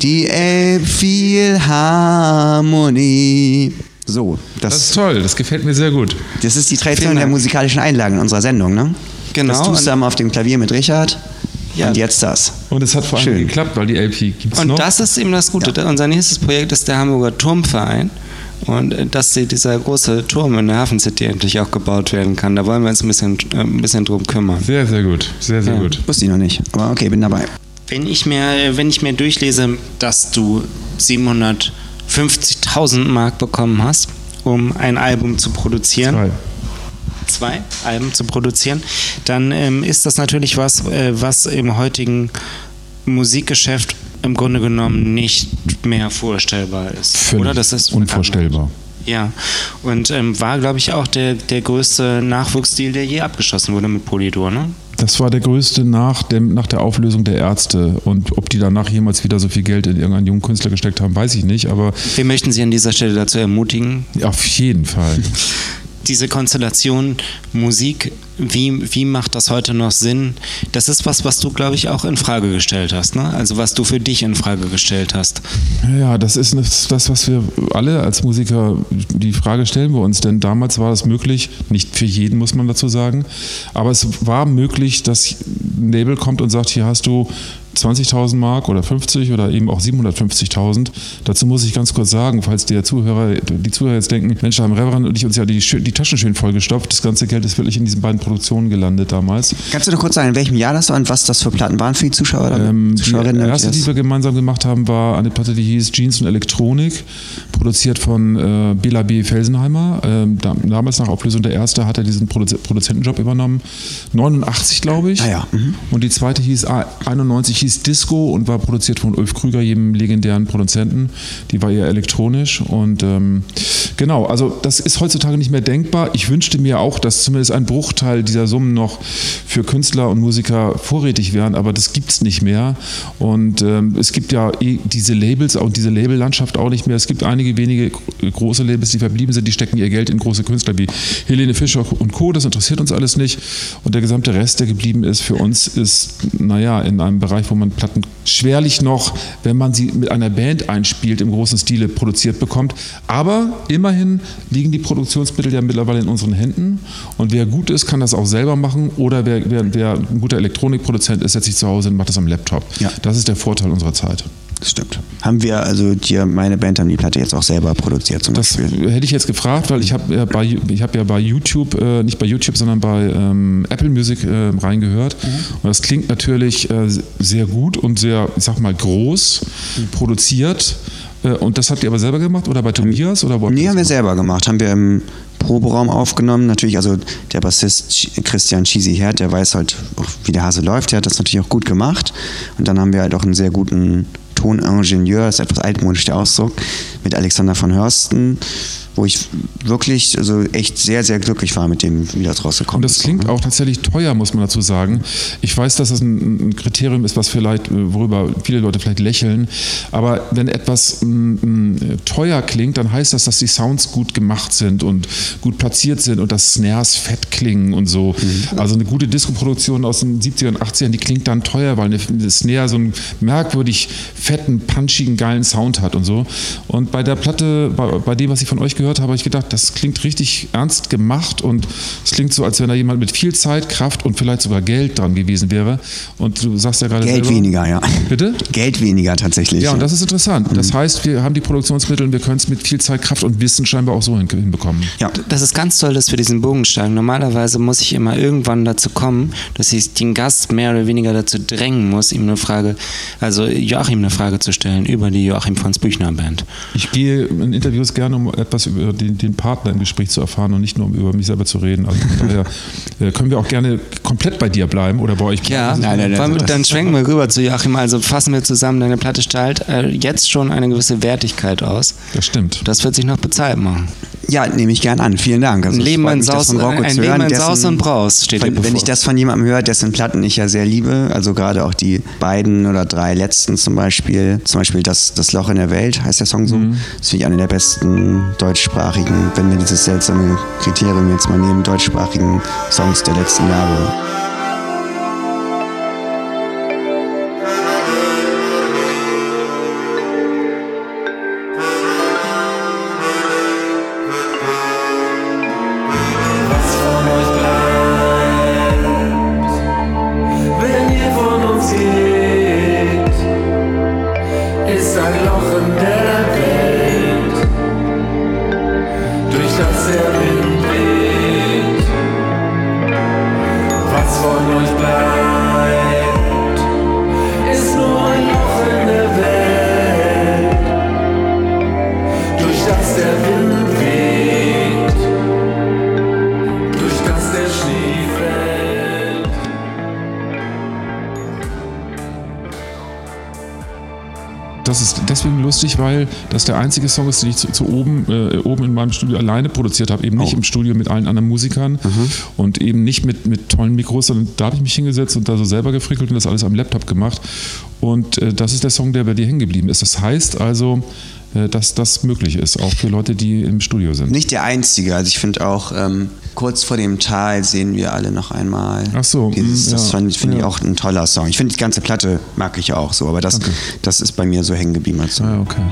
die Elbphilharmonie. So, das, Das ist toll, das gefällt mir sehr gut. das ist die Tradition der musikalischen Einlagen in unserer Sendung, ne? Genau, Das tust du und- einmal auf dem Klavier mit Richard Ja. und jetzt das. Und es hat vor allem Schön. geklappt, weil die LP gibt es Und noch. das ist eben das Gute. Unser nächstes Projekt ist der Hamburger Turmverein. Und äh, dass die, dieser große Turm in der Hafen City endlich auch gebaut werden kann, da wollen wir uns ein bisschen, äh, ein bisschen drum kümmern. sehr, sehr gut. Sehr, sehr Ja. gut. Wusste ich noch nicht, aber okay, bin dabei. Wenn ich mir, wenn ich mir durchlese, dass du 750.000 Mark bekommen hast, um ein Album zu produzieren, Zwei. Zwei Alben zu produzieren, dann ähm, ist das natürlich was, äh, was im heutigen Musikgeschäft im Grunde genommen nicht mehr vorstellbar ist. Völlig Oder? Das ist unvorstellbar. Ja, und ähm, war, glaube ich, auch der, der größte Nachwuchsdeal, der je abgeschlossen wurde mit Polydor, ne? Das war der größte nach, dem, nach der Auflösung der Ärzte. Und ob die danach jemals wieder so viel Geld in irgendeinen jungen Künstler gesteckt haben, weiß ich nicht. Aber Wir möchten Sie an dieser Stelle dazu ermutigen, auf jeden Fall. diese Konstellation Musik, wie, wie macht das heute noch Sinn? Das ist was, was du, glaube ich, auch in Frage gestellt hast, ne? Also was du für dich in Frage gestellt hast. Ja, das ist das, was wir alle als Musiker, die Frage stellen wir uns. Denn damals war es möglich, nicht für jeden muss man dazu sagen, aber es war möglich, dass ein Label kommt und sagt, hier hast du 20.000 Mark oder 50 oder eben auch 750.000. Dazu muss ich ganz kurz sagen, falls der Zuhörer, die Zuhörer jetzt denken, Mensch, da haben Reverend und ich uns ja die, die Taschen schön vollgestopft. Das ganze Geld ist wirklich in diesen beiden Produktionen gelandet damals. Kannst du noch kurz sagen, in welchem Jahr das war und was das für Platten waren für die Zuschauer? Ähm, die Zuschauerinnen? erste, das- die wir gemeinsam gemacht haben, war eine Platte, die hieß Jeans und Elektronik, produziert von äh, Bela B. Felsenheimer. Ähm, da, damals nach Auflösung der erste hat er diesen Produ Produzentenjob übernommen. 89, glaube ich. Ah ja, mhm. Und die zweite hieß A- 91 hieß Disco und war produziert von Ulf Krüger, jedem legendären Produzenten. Die war eher elektronisch und ähm, genau, also das ist heutzutage nicht mehr denkbar. Ich wünschte mir auch, dass zumindest ein Bruchteil dieser Summen noch für Künstler und Musiker vorrätig wären, aber das gibt es nicht mehr. Und ähm, es gibt ja eh diese Labels und diese Labellandschaft auch nicht mehr. Es gibt einige wenige gro- große Labels, die verblieben sind, die stecken ihr Geld in große Künstler wie Helene Fischer und Co. Das interessiert uns alles nicht. Und der gesamte Rest, der geblieben ist für uns, ist, naja, in einem Bereich, wo man Platten schwerlich noch, wenn man sie mit einer Band einspielt, im großen Stile produziert bekommt. Aber immerhin liegen die Produktionsmittel ja mittlerweile in unseren Händen. Und wer gut ist, kann das auch selber machen. Oder wer, wer, wer ein guter Elektronikproduzent ist, setzt sich zu Hause und macht das am Laptop. Ja. Das ist der Vorteil unserer Zeit. Das stimmt. Haben wir, also die, meine Band haben die Platte jetzt auch selber produziert zum Das Beispiel. hätte ich jetzt gefragt, weil ich habe ja bei, ich hab ja bei YouTube, äh, nicht bei YouTube, sondern bei ähm, Apple Music äh, reingehört. Und das klingt natürlich äh, sehr gut und sehr, ich sag mal, groß produziert. Äh, und das habt ihr aber selber gemacht oder bei Tobias oder wo Nee, haben wir selber gemacht. Haben wir im Proberaum aufgenommen. Natürlich, also der Bassist Ch- Christian Cheesy Herd, der weiß halt auch, wie der Hase läuft. Der hat das natürlich auch gut gemacht. Und dann haben wir halt auch einen sehr guten Toningenieur, ist etwas altmodisch der Ausdruck, mit Alexander von Hörsten, wo ich wirklich, also echt sehr, sehr glücklich war mit dem, wie das rausgekommen Und das klingt auch tatsächlich teuer, muss man dazu sagen. Ich weiß, dass das ein, Kriterium ist, was vielleicht, äh, worüber viele Leute vielleicht lächeln. Aber wenn etwas mm, mm, teuer klingt, dann heißt das, dass die Sounds gut gemacht sind und gut platziert sind und dass Snares fett klingen und so. Also eine gute Disco-Produktion aus den 70er und 80ern, die klingt dann teuer, weil eine, Snare so einen merkwürdig fetten, punchigen, geilen Sound hat und so. Und bei der Platte, bei, bei dem, was ich von euch gehört habe, habe ich gedacht, das klingt richtig ernst gemacht und es klingt so, als wenn da jemand mit viel Zeit, Kraft und vielleicht sogar Geld dran gewesen wäre. Und du sagst ja gerade Geld selber, weniger, ja. Bitte? Geld weniger tatsächlich. Ja, und das ist interessant. Das heißt, wir haben die Produktionsmittel und wir können es mit viel Zeit, Kraft und Wissen scheinbar auch so hin- hinbekommen. ja. Das ist ganz toll, dass wir diesen Bogen schlagen. Normalerweise muss ich immer irgendwann dazu kommen, dass ich den Gast mehr oder weniger dazu drängen muss, ihm eine Frage, also Joachim eine Frage zu stellen über die Joachim Franz Büchner Band. Ich gehe in Interviews gerne, um etwas über den, den Partner im Gespräch zu erfahren und nicht nur um über mich selber zu reden. Also von daher äh, können wir auch gerne komplett bei dir bleiben oder bei euch. Ja, Nein, nein, nein, dann schwenken wir rüber zu Joachim. Also fassen wir zusammen, deine Platte strahlt äh, jetzt schon eine gewisse Wertigkeit aus. Das stimmt. Das wird sich noch bezahlt machen. Ja, nehme ich gern an. Vielen Dank. Also Ein Leben in Saus- von ein Leben hören, in dessen- Saus und Braus steht dir wenn, ich das von jemandem höre, dessen Platten ich ja sehr liebe, also gerade auch die beiden oder drei letzten zum Beispiel, zum Beispiel das, das Loch in der Welt heißt der Song so. Mhm. Das finde ich eine der besten deutschsprachigen, wenn wir dieses seltsame Kriterium jetzt mal nehmen, deutschsprachigen Songs der letzten Jahre. Einzige Song ist, den ich zu, zu oben, äh, oben in meinem Studio alleine produziert habe. Eben nicht Oh. im Studio mit allen anderen Musikern und eben nicht mit, mit tollen Mikros, sondern da habe ich mich hingesetzt und da so selber gefrickelt und das alles am Laptop gemacht. Und äh, das ist der Song, der bei dir hängen geblieben ist. Das heißt also, äh, dass das möglich ist, auch für Leute, die im Studio sind. Nicht der einzige, also ich finde auch, ähm, kurz vor dem Tal sehen wir alle noch einmal. Ach so, Dieses, mm, das ja, fand- finde ich ja. auch ein toller Song. Ich finde die ganze Platte mag ich auch so, aber das, das ist bei mir so hängen geblieben als Song. Ah, okay.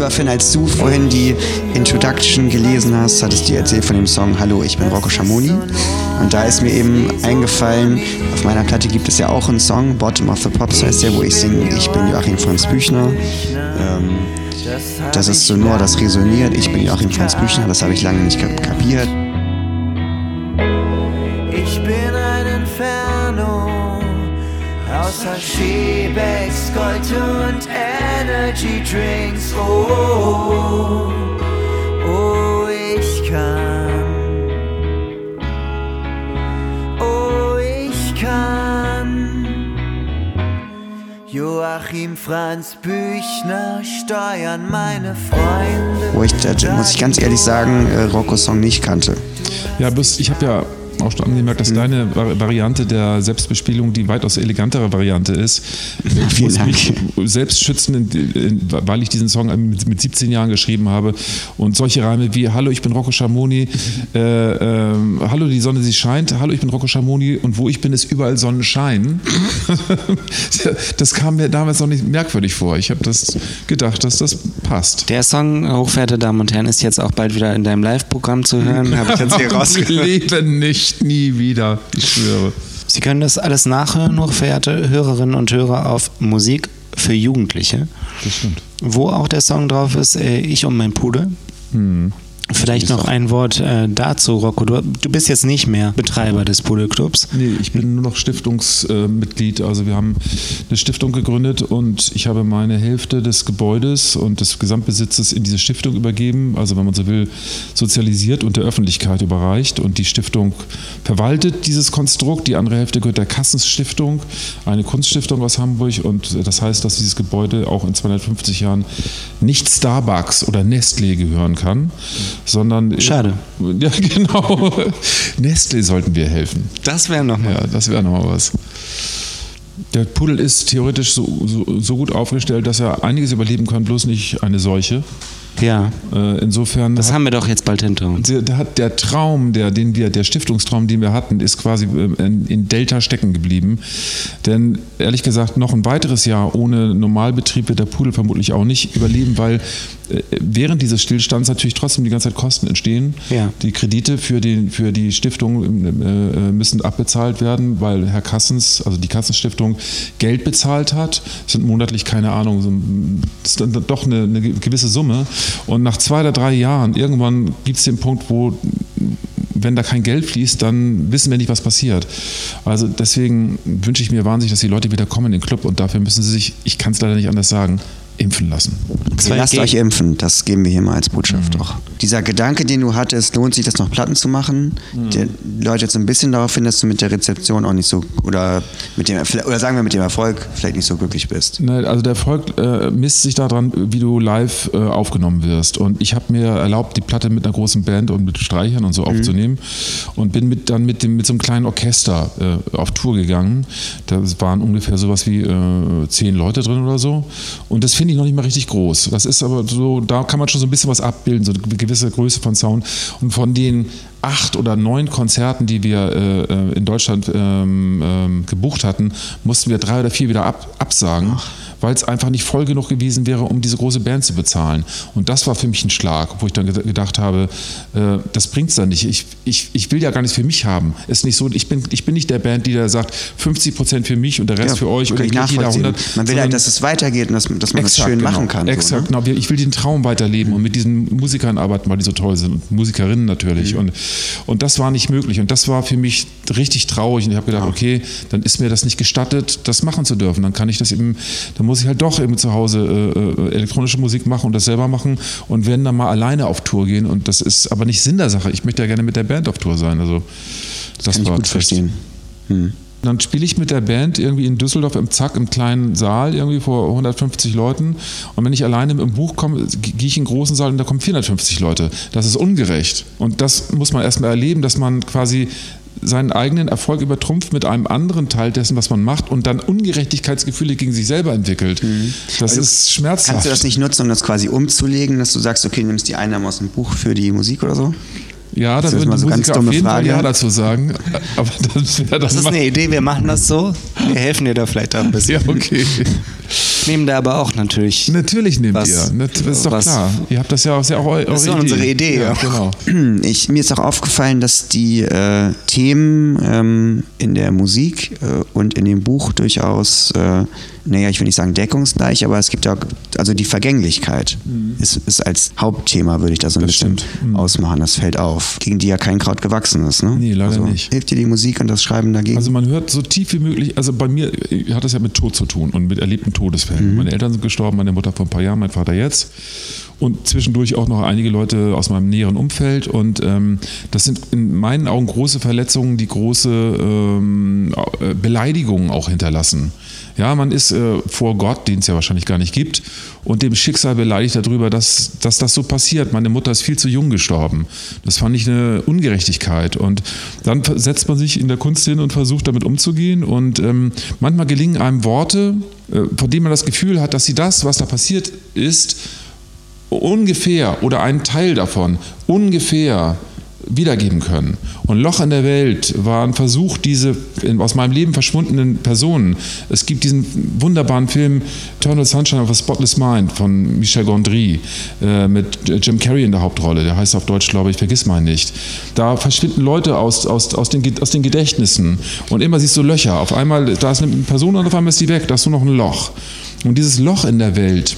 Lieber Finn, als du vorhin die Introduction gelesen hast, hattest du erzählt von dem Song Hallo, ich bin Rocco Schamoni. Und da ist mir eben eingefallen, auf meiner Platte gibt es ja auch einen Song, Bottom of the Pops heißt der, wo ich singe, ich bin Joachim Franz Büchner. Ähm, das ist so nur, das resoniert, ich bin Joachim Franz Büchner, das habe ich lange nicht kap- kapiert. Außer Schebecks, Gold und Energy Drinks. Oh, oh, ich kann. Oh, ich kann. Joachim Franz Büchner steuern meine Freunde. Wo ich, da muss ich ganz ehrlich sagen, äh, Rocco-Song nicht kannte. Ja, bloß ich habe ja auch schon angemerkt, dass deine Vari- Variante der Selbstbespielung die weitaus elegantere Variante ist. Ich Vielen muss Dank. mich selbst schützen, weil ich diesen Song mit, mit 17 Jahren geschrieben habe. Und solche Reime wie Hallo, ich bin Rocco Schamoni, äh, ähm, Hallo, die Sonne, sie scheint, Hallo, ich bin Rocco Schamoni und wo ich bin, ist überall Sonnenschein. das kam mir damals noch nicht merkwürdig vor. Ich habe das gedacht, dass das passt. Der Song, hochverehrte Damen und Herren, ist jetzt auch bald wieder in deinem Live-Programm zu hören. Habe ich jetzt hier Im rausgehört. Leben nicht, nie wieder. Ich schwöre. Sie können das alles nachhören, hochverehrte Hörerinnen und Hörer, auf Musik für Jugendliche. Das stimmt. Wo auch der Song drauf ist, äh, Ich und mein Pudel. Vielleicht noch ein Wort äh, dazu, Rocco. Du, du bist jetzt nicht mehr Betreiber des Pudelclubs. Nee, ich bin nur noch Stiftungsmitglied. also wir haben eine Stiftung gegründet und ich habe meine Hälfte des Gebäudes und des Gesamtbesitzes in diese Stiftung übergeben. Also wenn man so will, sozialisiert und der Öffentlichkeit überreicht. Und die Stiftung verwaltet dieses Konstrukt. Die andere Hälfte gehört der Kassenstiftung, eine Kunststiftung aus Hamburg. Und das heißt, dass dieses Gebäude auch in 250 Jahren nicht Starbucks oder Nestlé gehören kann, sondern... Schade. Ja, genau. Nestlé sollten wir helfen. Das wäre nochmal. Ja, das wäre nochmal was. Der Pudel ist theoretisch so, so, so gut aufgestellt, dass er einiges überleben kann, bloß nicht eine Seuche. Ja. Äh, insofern. Das haben wir doch jetzt bald hinter uns. Der, der, hat der Traum, der, den wir, der Stiftungstraum, den wir hatten, ist quasi äh, in, in Delta stecken geblieben. Denn ehrlich gesagt, noch ein weiteres Jahr ohne Normalbetrieb wird der Pudel vermutlich auch nicht überleben, weil äh, während dieses Stillstands natürlich trotzdem die ganze Zeit Kosten entstehen. Ja. Die Kredite für die, für die Stiftung äh, müssen abbezahlt werden, weil Herr Kassens, also die Kassenstiftung, Geld bezahlt hat. Das sind monatlich, keine Ahnung, so, das ist dann doch eine, eine gewisse Summe. Und nach zwei oder drei Jahren, irgendwann gibt es den Punkt, wo wenn da kein Geld fließt, dann wissen wir nicht, was passiert. Also deswegen wünsche ich mir wahnsinnig, dass die Leute wieder kommen in den Club und dafür müssen sie sich, ich kann es leider nicht anders sagen, impfen lassen. Okay, lasst euch impfen, das geben wir hier mal als Botschaft mhm. auch. Dieser Gedanke, den du hattest, lohnt sich das noch Platten zu machen, mhm. der deutet so ein bisschen darauf hin, dass du mit der Rezeption auch nicht so, oder mit dem, oder sagen wir mit dem Erfolg vielleicht nicht so glücklich bist. Nein, also der Erfolg äh, misst sich daran, wie du live äh, aufgenommen wirst. Und ich habe mir erlaubt, die Platte mit einer großen Band und mit Streichern und so mhm. aufzunehmen und bin mit, dann mit, dem, mit so einem kleinen Orchester äh, auf Tour gegangen. Da waren ungefähr sowas wie äh, zehn Leute drin oder so. Und das finde finde ich noch nicht mal richtig groß. Das ist aber so, da kann man schon so ein bisschen was abbilden, so eine gewisse Größe von Sound. Und von den acht oder neun Konzerten, die wir äh, äh in Deutschland ähm, ähm, gebucht hatten, mussten wir drei oder vier wieder ab, absagen. Ach weil es einfach nicht voll genug gewesen wäre, um diese große Band zu bezahlen. Und das war für mich ein Schlag, wo ich dann gedacht habe, äh, das bringt es dann nicht. Ich, ich, ich will ja gar nichts für mich haben. Es ist nicht so, ich bin, ich bin nicht der Band, die da sagt, 50 Prozent für mich und der Rest ja, für euch oder jeder 100. Man will ja, dass es weitergeht und dass, dass man exakt, das schön genau, machen kann. Exakt, so, ne? genau. Ich will den Traum weiterleben und mit diesen Musikern arbeiten, weil die so toll sind und Musikerinnen natürlich. Mhm. Und, und das war nicht möglich. Und das war für mich richtig traurig. Und ich habe gedacht, okay, dann ist mir das nicht gestattet, das machen zu dürfen. Dann kann ich das eben, dann muss ich halt doch eben zu Hause äh, äh, elektronische Musik machen und das selber machen und wenn dann mal alleine auf Tour gehen. Und das ist aber nicht Sinn der Sache. Ich möchte ja gerne mit der Band auf Tour sein. Also das kann war ich gut verstehen. Hm. Dann spiele ich mit der Band irgendwie in Düsseldorf im Zack im kleinen Saal irgendwie vor 150 Leuten. Und wenn ich alleine im Buch komme, gehe ich in den großen Saal und da kommen 450 Leute. Das ist ungerecht. Und das muss man erstmal erleben, dass man quasi seinen eigenen Erfolg übertrumpft mit einem anderen Teil dessen, was man macht und dann Ungerechtigkeitsgefühle gegen sich selber entwickelt. Mhm. Das also ist schmerzhaft. Kannst du das nicht nutzen, um das quasi umzulegen, dass du sagst, okay, du nimmst die Einnahmen aus dem Buch für die Musik oder so? Ja, da würden die so Musiker auf jeden Frage. Fall Ja dazu sagen. Aber das, das ist eine Idee, wir machen das so. Wir helfen dir da vielleicht ein bisschen. Ja, okay. Nehmen da aber auch natürlich. Natürlich nehmt was, ihr. Das ist doch klar. Ihr habt das ja auch, sehr auch eure Das ist Idee. unsere Idee. Ja, genau. Ich, mir ist auch aufgefallen, dass die äh, Themen ähm, in der Musik äh, und in dem Buch durchaus äh, naja, ich will nicht sagen deckungsgleich, aber es gibt ja, also die Vergänglichkeit mhm. ist, ist, als Hauptthema, würde ich da so ein das bisschen mhm. ausmachen. Das fällt auf. Gegen die ja kein Kraut gewachsen ist. Ne? Nee, leider also, nicht. Hilft dir die Musik und das Schreiben dagegen? Also man hört so tief wie möglich, also bei mir hat das ja mit Tod zu tun und mit erlebten Todesfällen. Mhm. Meine Eltern sind gestorben, meine Mutter vor ein paar Jahren, mein Vater jetzt und zwischendurch auch noch einige Leute aus meinem näheren Umfeld. Und ähm, das sind in meinen Augen große Verletzungen, die große ähm, äh, Beleidigungen auch hinterlassen. Ja, man ist äh, vor Gott, den es ja wahrscheinlich gar nicht gibt, und dem Schicksal beleidigt darüber, dass, dass das so passiert. Meine Mutter ist viel zu jung gestorben. Das fand ich eine Ungerechtigkeit. Und dann setzt man sich in der Kunst hin und versucht damit umzugehen. Und ähm, manchmal gelingen einem Worte, äh, von denen man das Gefühl hat, dass sie das, was da passiert ist, ungefähr oder einen Teil davon ungefähr wiedergeben können. Und Loch in der Welt war ein Versuch, diese aus meinem Leben verschwundenen Personen. Es gibt diesen wunderbaren Film Eternal Sunshine of a Spotless Mind von Michel Gondry äh, mit Jim Carrey in der Hauptrolle. Der heißt auf Deutsch, glaube ich, Vergiss mal nicht. Da verschwinden Leute aus, aus, aus, den, aus den Gedächtnissen und immer siehst du Löcher. Auf einmal, da ist eine Person und auf einmal ist sie weg, da ist nur noch ein Loch. Und dieses Loch in der Welt,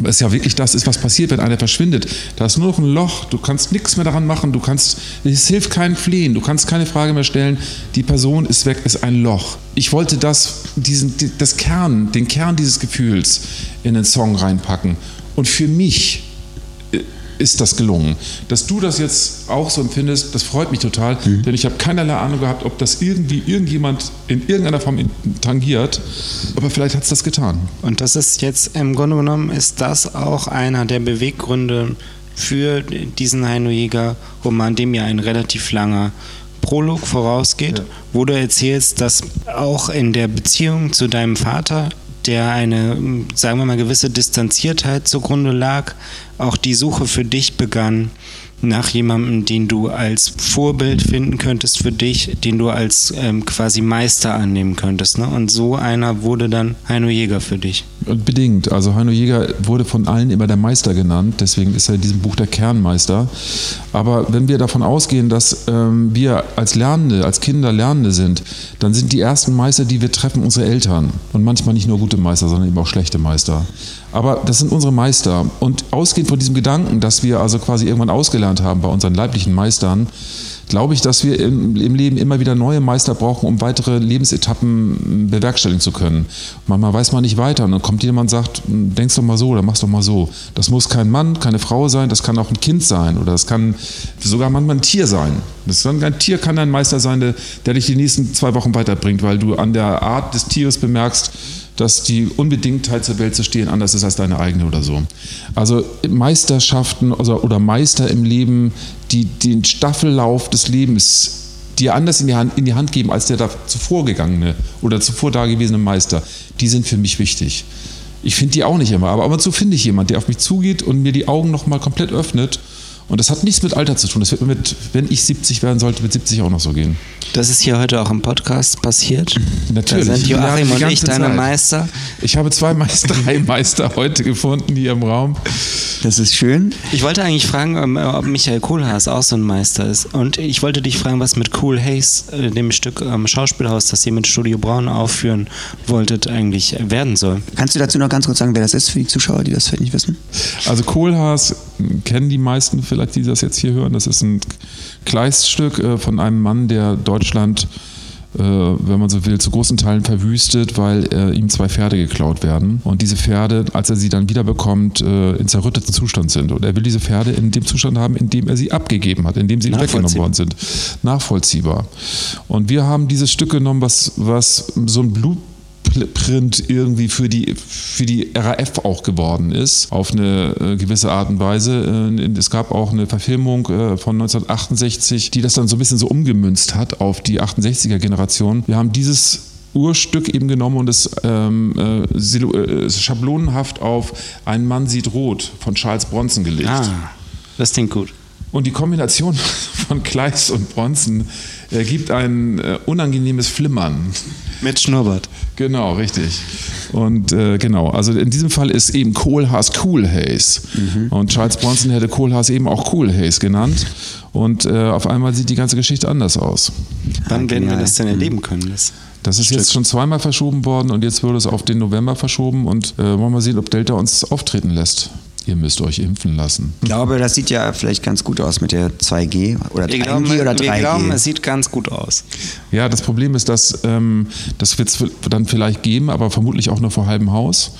was ja wirklich das ist, was passiert, wenn einer verschwindet. Da ist nur noch ein Loch, du kannst nichts mehr daran machen, du kannst, es hilft kein Flehen, du kannst keine Frage mehr stellen, die Person ist weg, ist ein Loch. Ich wollte das, diesen, das Kern, den Kern dieses Gefühls in den Song reinpacken. Und für mich ist das gelungen. Dass du das jetzt auch so empfindest, das freut mich total, mhm. denn ich habe keinerlei Ahnung gehabt, ob das irgendwie irgendjemand in irgendeiner Form tangiert, aber vielleicht hat es das getan. Und das ist jetzt im Grunde genommen, ist das auch einer der Beweggründe für diesen Heino Jäger Roman, dem ja ein relativ langer Prolog vorausgeht, ja. wo du erzählst, dass auch in der Beziehung zu deinem Vater, der eine, sagen wir mal, gewisse Distanziertheit zugrunde lag, auch die Suche für dich begann nach jemandem, den du als Vorbild finden könntest für dich, den du als ähm, quasi Meister annehmen könntest. Ne? Und so einer wurde dann Heino Jäger für dich. Bedingt. Also Heino Jäger wurde von allen immer der Meister genannt, deswegen ist er in diesem Buch der Kernmeister. Aber wenn wir davon ausgehen, dass ähm, wir als Lernende, als Kinder Lernende sind, dann sind die ersten Meister, die wir treffen, unsere Eltern. Und manchmal nicht nur gute Meister, sondern eben auch schlechte Meister. Aber das sind unsere Meister. Und ausgehend von diesem Gedanken, dass wir also quasi irgendwann ausgelernt haben bei unseren leiblichen Meistern, glaube ich, dass wir im, im, Leben immer wieder neue Meister brauchen, um weitere Lebensetappen bewerkstelligen zu können. Manchmal weiß man nicht weiter und dann kommt jemand und sagt, denkst doch mal so oder machst doch mal so. Das muss kein Mann, keine Frau sein, das kann auch ein Kind sein oder das kann sogar manchmal ein Tier sein. Das kann, ein Tier kann ein Meister sein, der, der dich die nächsten zwei Wochen weiterbringt, weil du an der Art des Tieres bemerkst, dass die Unbedingtheit zur Welt zu stehen anders ist als deine eigene oder so. Also Meisterschaften oder, oder Meister im Leben, die den Staffellauf des Lebens dir anders in die, Hand, in die Hand geben als der da zuvor gegangene oder zuvor dagewesene Meister, die sind für mich wichtig. Ich finde die auch nicht immer, aber ab und zu finde ich jemanden, der auf mich zugeht und mir die Augen nochmal komplett öffnet und das hat nichts mit Alter zu tun. Das wird mir mit, wenn ich 70 werden sollte, mit 70 auch noch so gehen. Das ist hier heute auch im Podcast passiert. Natürlich. Da sind Joachim und ich deine Zeit. Meister. Ich habe zwei Meister, drei Meister heute gefunden hier im Raum. Das ist schön. Ich wollte eigentlich fragen, ähm, ob Michael Kohlhaas auch so ein Meister ist. Und ich wollte dich fragen, was mit Cool Hayes, äh, dem Stück am Schauspielhaus, das ihr mit Studio Braun aufführen wolltet, eigentlich werden soll. Kannst du dazu noch ganz kurz sagen, wer das ist für die Zuschauer, die das vielleicht nicht wissen? Also Kohlhaas kennen die meisten vielleicht, die das jetzt hier hören. Das ist ein Kleiststück äh, von einem Mann, der Deutschland, äh, wenn man so will, zu großen Teilen verwüstet, weil äh, ihm zwei Pferde geklaut werden. Und diese Pferde, als er sie dann wiederbekommt, in zerrütteten Zustand sind. Und er will diese Pferde in dem Zustand haben, in dem er sie abgegeben hat, in dem sie weggenommen worden sind. Nachvollziehbar. Und wir haben dieses Stück genommen, was, was so ein Blut Print irgendwie für die, für die RAF auch geworden ist, auf eine äh, gewisse Art und Weise. Äh, es gab auch eine Verfilmung äh, von 1968, die das dann so ein bisschen so umgemünzt hat auf die 68er-Generation. Wir haben dieses Urstück eben genommen und es ähm, äh, äh, schablonenhaft auf Ein Mann sieht rot von Charles Bronson gelegt. Ah, das klingt gut. Und die Kombination von Kleist und Bronson ergibt ein äh, unangenehmes Flimmern. Mit Schnurrbart. Genau, richtig. Und äh, genau, also in diesem Fall ist eben Kohlhaas Cool Haze. Und Charles Bronson hätte Kohlhaas eben auch Cool Haze genannt. Und äh, auf einmal sieht die ganze Geschichte anders aus. Wann werden wir das denn erleben können? Das Das ist jetzt schon zweimal verschoben worden und jetzt wurde es auf den November verschoben und äh, wollen wir sehen, ob Delta uns auftreten lässt. Ihr müsst euch impfen lassen. Ich glaube, das sieht ja vielleicht ganz gut aus mit der 2G oder 3G wir glauben, oder 3G. wir glauben, es sieht ganz gut aus. Ja, das Problem ist, dass ähm, das wird es dann vielleicht geben, aber vermutlich auch nur vor halbem Haus,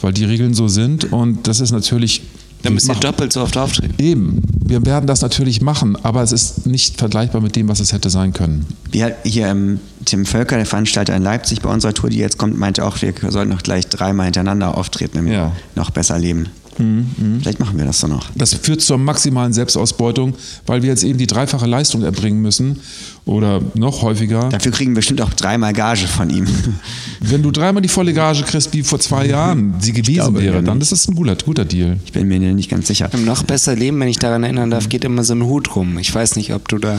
weil die Regeln so sind und das ist natürlich Dann müsst ihr doppelt so oft auftreten. Eben, wir werden das natürlich machen, aber es ist nicht vergleichbar mit dem, was es hätte sein können. Wir hier ähm, Tim Völker, der Veranstalter in Leipzig bei unserer Tour, die jetzt kommt, meinte auch, wir sollten noch gleich dreimal hintereinander auftreten im Ja. noch besser leben. Vielleicht machen wir das so noch. Das führt zur maximalen Selbstausbeutung, weil wir jetzt eben die dreifache Leistung erbringen müssen oder noch häufiger. Dafür kriegen wir bestimmt auch dreimal Gage von ihm. Wenn du dreimal die volle Gage kriegst, wie vor zwei Jahren sie gewesen glaube, wäre, dann ist das ein guter, guter Deal. Ich bin mir nicht ganz sicher. Im noch besser Leben, wenn ich daran erinnern darf, geht immer so ein Hut rum. Ich weiß nicht, ob du da.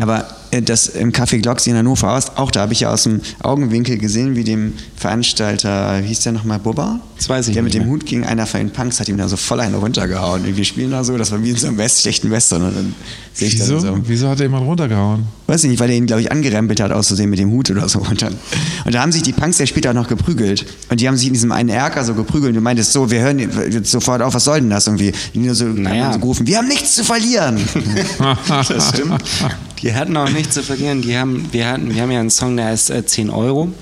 Aber äh, das im Café Glocksy in Hannover, aus- auch da habe ich ja aus dem Augenwinkel gesehen, wie dem Veranstalter, wie hieß der nochmal, Bubba? Das weiß ich Der mit dem mehr. Hut gegen einer von den Punks hat ihm da so voll einen runtergehauen. Und wir spielen da so, das war wie in so einem West, schlechten Western. Und dann sehe ich Wieso? dann so. Wieso hat er jemand runtergehauen? Weiß ich nicht, weil er ihn, glaube ich, angerempelt hat, auszusehen mit dem Hut oder so. Und, dann, und da haben sich die Punks ja später auch noch geprügelt. Und die haben sich in diesem einen Erker so geprügelt. Und du meintest so, wir hören jetzt sofort auf, was soll denn das irgendwie? Die nur so, Naja. so gerufen, wir haben nichts zu verlieren. Das stimmt. Die hatten auch nichts zu verlieren. Die haben, wir, hatten, wir haben ja einen Song, der heißt äh, 10 Euro.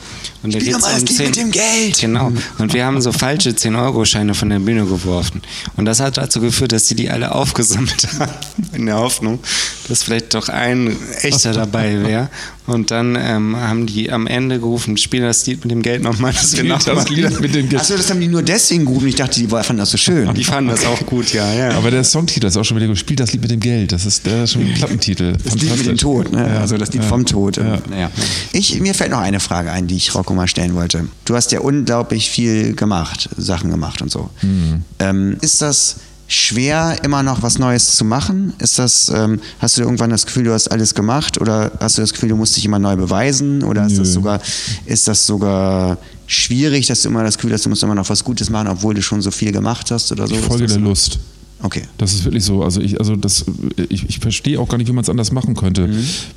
Und da Spiel geht's doch mal das Lied mit dem Geld. Genau. Und wir haben so falsche 10-Euro-Scheine von der Bühne geworfen. Und das hat dazu geführt, dass sie die alle aufgesammelt haben. In der Hoffnung, dass vielleicht doch ein echter dabei wäre. Und dann ähm, haben die am Ende gerufen, spiel das Lied mit dem Geld nochmal. dass wir noch das mal- Lied mit dem Ge- Achso, das haben die nur deswegen gerufen. Ich dachte, die fanden das so schön. Die fanden das auch gut, ja. ja. Aber der Songtitel ist auch schon wieder gut. Spielt das Lied mit dem Geld. Das ist, der ist schon ein Klappentitel. Das Lied mit dem Tod, ne? also das Lied Ja. vom Tod. Ja. Naja. Ich, mir fällt noch eine Frage ein, die ich Rocco mal stellen wollte. Du hast ja unglaublich viel gemacht, Sachen gemacht und so. Mhm. Ähm, ist das schwer, immer noch was Neues zu machen? Ist das, ähm, hast du irgendwann das Gefühl, du hast alles gemacht oder hast du das Gefühl, du musst dich immer neu beweisen? Oder ist das sogar, ist das sogar schwierig, dass du immer das Gefühl hast, du musst immer noch was Gutes machen, obwohl du schon so viel gemacht hast oder so? Ich folge der so? Lust. Okay. Das ist wirklich so. Also ich, also das, ich, ich verstehe auch gar nicht, wie man es anders machen könnte.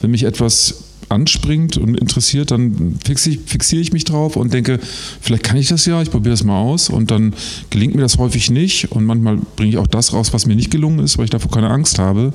Wenn mich etwas anspringt und interessiert, dann fixiere ich, fixiere ich mich drauf und denke, vielleicht kann ich das ja, ich probiere das mal aus und dann gelingt mir das häufig nicht und manchmal bringe ich auch das raus, was mir nicht gelungen ist, weil ich davor keine Angst habe.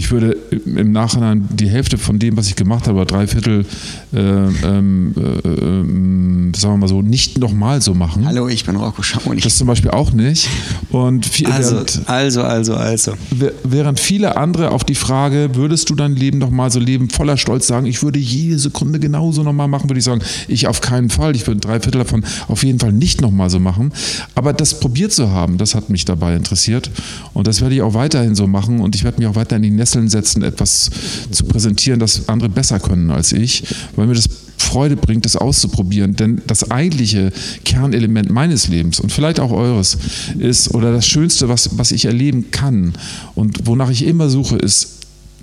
Ich würde im Nachhinein die Hälfte von dem, was ich gemacht habe, drei Viertel, äh, ähm, äh, ähm, sagen wir mal so, nicht nochmal so machen. Hallo, ich bin Rocco Schamoni. Das zum Beispiel auch nicht. Und viel, Also, während- also, also, also. Wä- Während viele andere auf die Frage, würdest du dein Leben noch mal so leben, voller Stolz sagen, ich würde jede Sekunde genauso nochmal machen, würde ich sagen, ich auf keinen Fall. Ich würde drei Viertel davon auf jeden Fall nicht nochmal so machen. Aber das probiert zu haben, das hat mich dabei interessiert. Und das werde ich auch weiterhin so machen. Und ich werde mich auch weiter in die Nesseln setzen, etwas zu präsentieren, das andere besser können als ich, weil mir das Freude bringt, das auszuprobieren. Denn das eigentliche Kernelement meines Lebens und vielleicht auch eures ist, oder das Schönste, was, was ich erleben kann und wonach ich immer suche, ist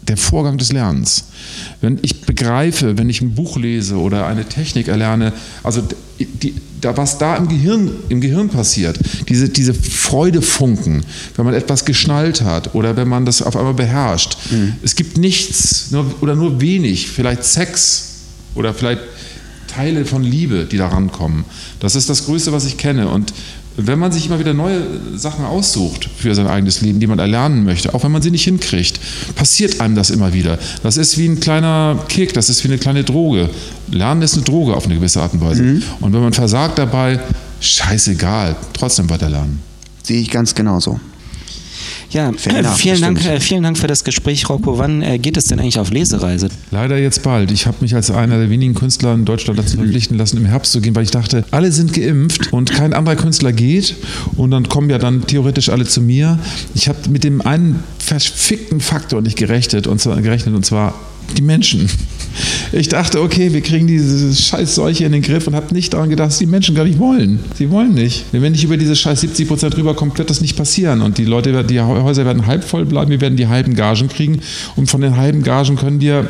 der Vorgang des Lernens. Wenn ich begreife, wenn ich ein Buch lese oder eine Technik erlerne, also die, da, was da im Gehirn, im Gehirn passiert, diese, diese Freudefunken, wenn man etwas geschnallt hat oder wenn man das auf einmal beherrscht. Es gibt nichts nur, oder nur wenig, vielleicht Sex oder vielleicht Teile von Liebe, die da rankommen. Das ist das Größte, was ich kenne. Und wenn man sich immer wieder neue Sachen aussucht für sein eigenes Leben, die man erlernen möchte, auch wenn man sie nicht hinkriegt, passiert einem das immer wieder. Das ist wie ein kleiner Kick, das ist wie eine kleine Droge. Lernen ist eine Droge auf eine gewisse Art und Weise. Und wenn man versagt dabei, scheißegal, trotzdem weiterlernen. Sehe ich ganz genauso. Ja, äh, vielen, Dank, äh, vielen Dank für das Gespräch, Rocco. Wann äh, geht es denn eigentlich auf Lesereise? Leider jetzt bald. Ich habe mich als einer der wenigen Künstler in Deutschland dazu verpflichten lassen, im Herbst zu gehen, weil ich dachte, alle sind geimpft und kein anderer Künstler geht. Und dann kommen ja dann theoretisch alle zu mir. Ich habe mit dem einen verfickten Faktor nicht gerechnet und zwar, gerechnet, und zwar die Menschen. Ich dachte, okay, wir kriegen diese scheiß Seuche in den Griff und habe nicht daran gedacht, dass die Menschen gar nicht wollen. Sie wollen nicht. Wenn nicht über diese scheiß 70 Prozent rüberkommt, wird das nicht passieren. Und die Leute, die Häuser werden halb voll bleiben, wir werden die halben Gagen kriegen. Und von den halben Gagen können wir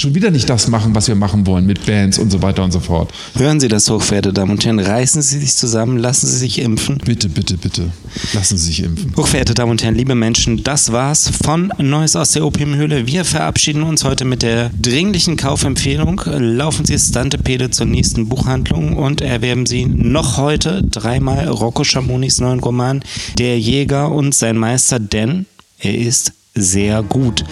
schon wieder nicht das machen, was wir machen wollen mit Bands und so weiter und so fort. Hören Sie das, hochverehrte Damen und Herren. Reißen Sie sich zusammen, lassen Sie sich impfen. Bitte, bitte, bitte. Lassen Sie sich impfen. Hochverehrte Damen und Herren, liebe Menschen, das war's von Neues aus der Opiumhöhle. Wir verabschieden uns heute mit der dringlichen Kaufempfehlung. Laufen Sie Stantepede zur nächsten Buchhandlung und erwerben Sie noch heute dreimal Rocco Schamonis neuen Roman Der Jäger und sein Meister, denn er ist sehr gut.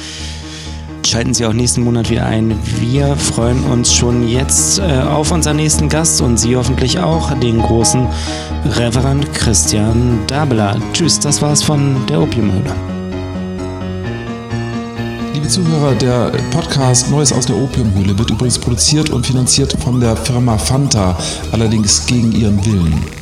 Schalten Sie auch nächsten Monat wieder ein. Wir freuen uns schon jetzt äh, auf unseren nächsten Gast und Sie hoffentlich auch, den großen Reverend Christian Dabler. Tschüss, das war's von der Opiumhöhle. Liebe Zuhörer, der Podcast Neues aus der Opiumhöhle wird übrigens produziert und finanziert von der Firma Fanta, allerdings gegen ihren Willen.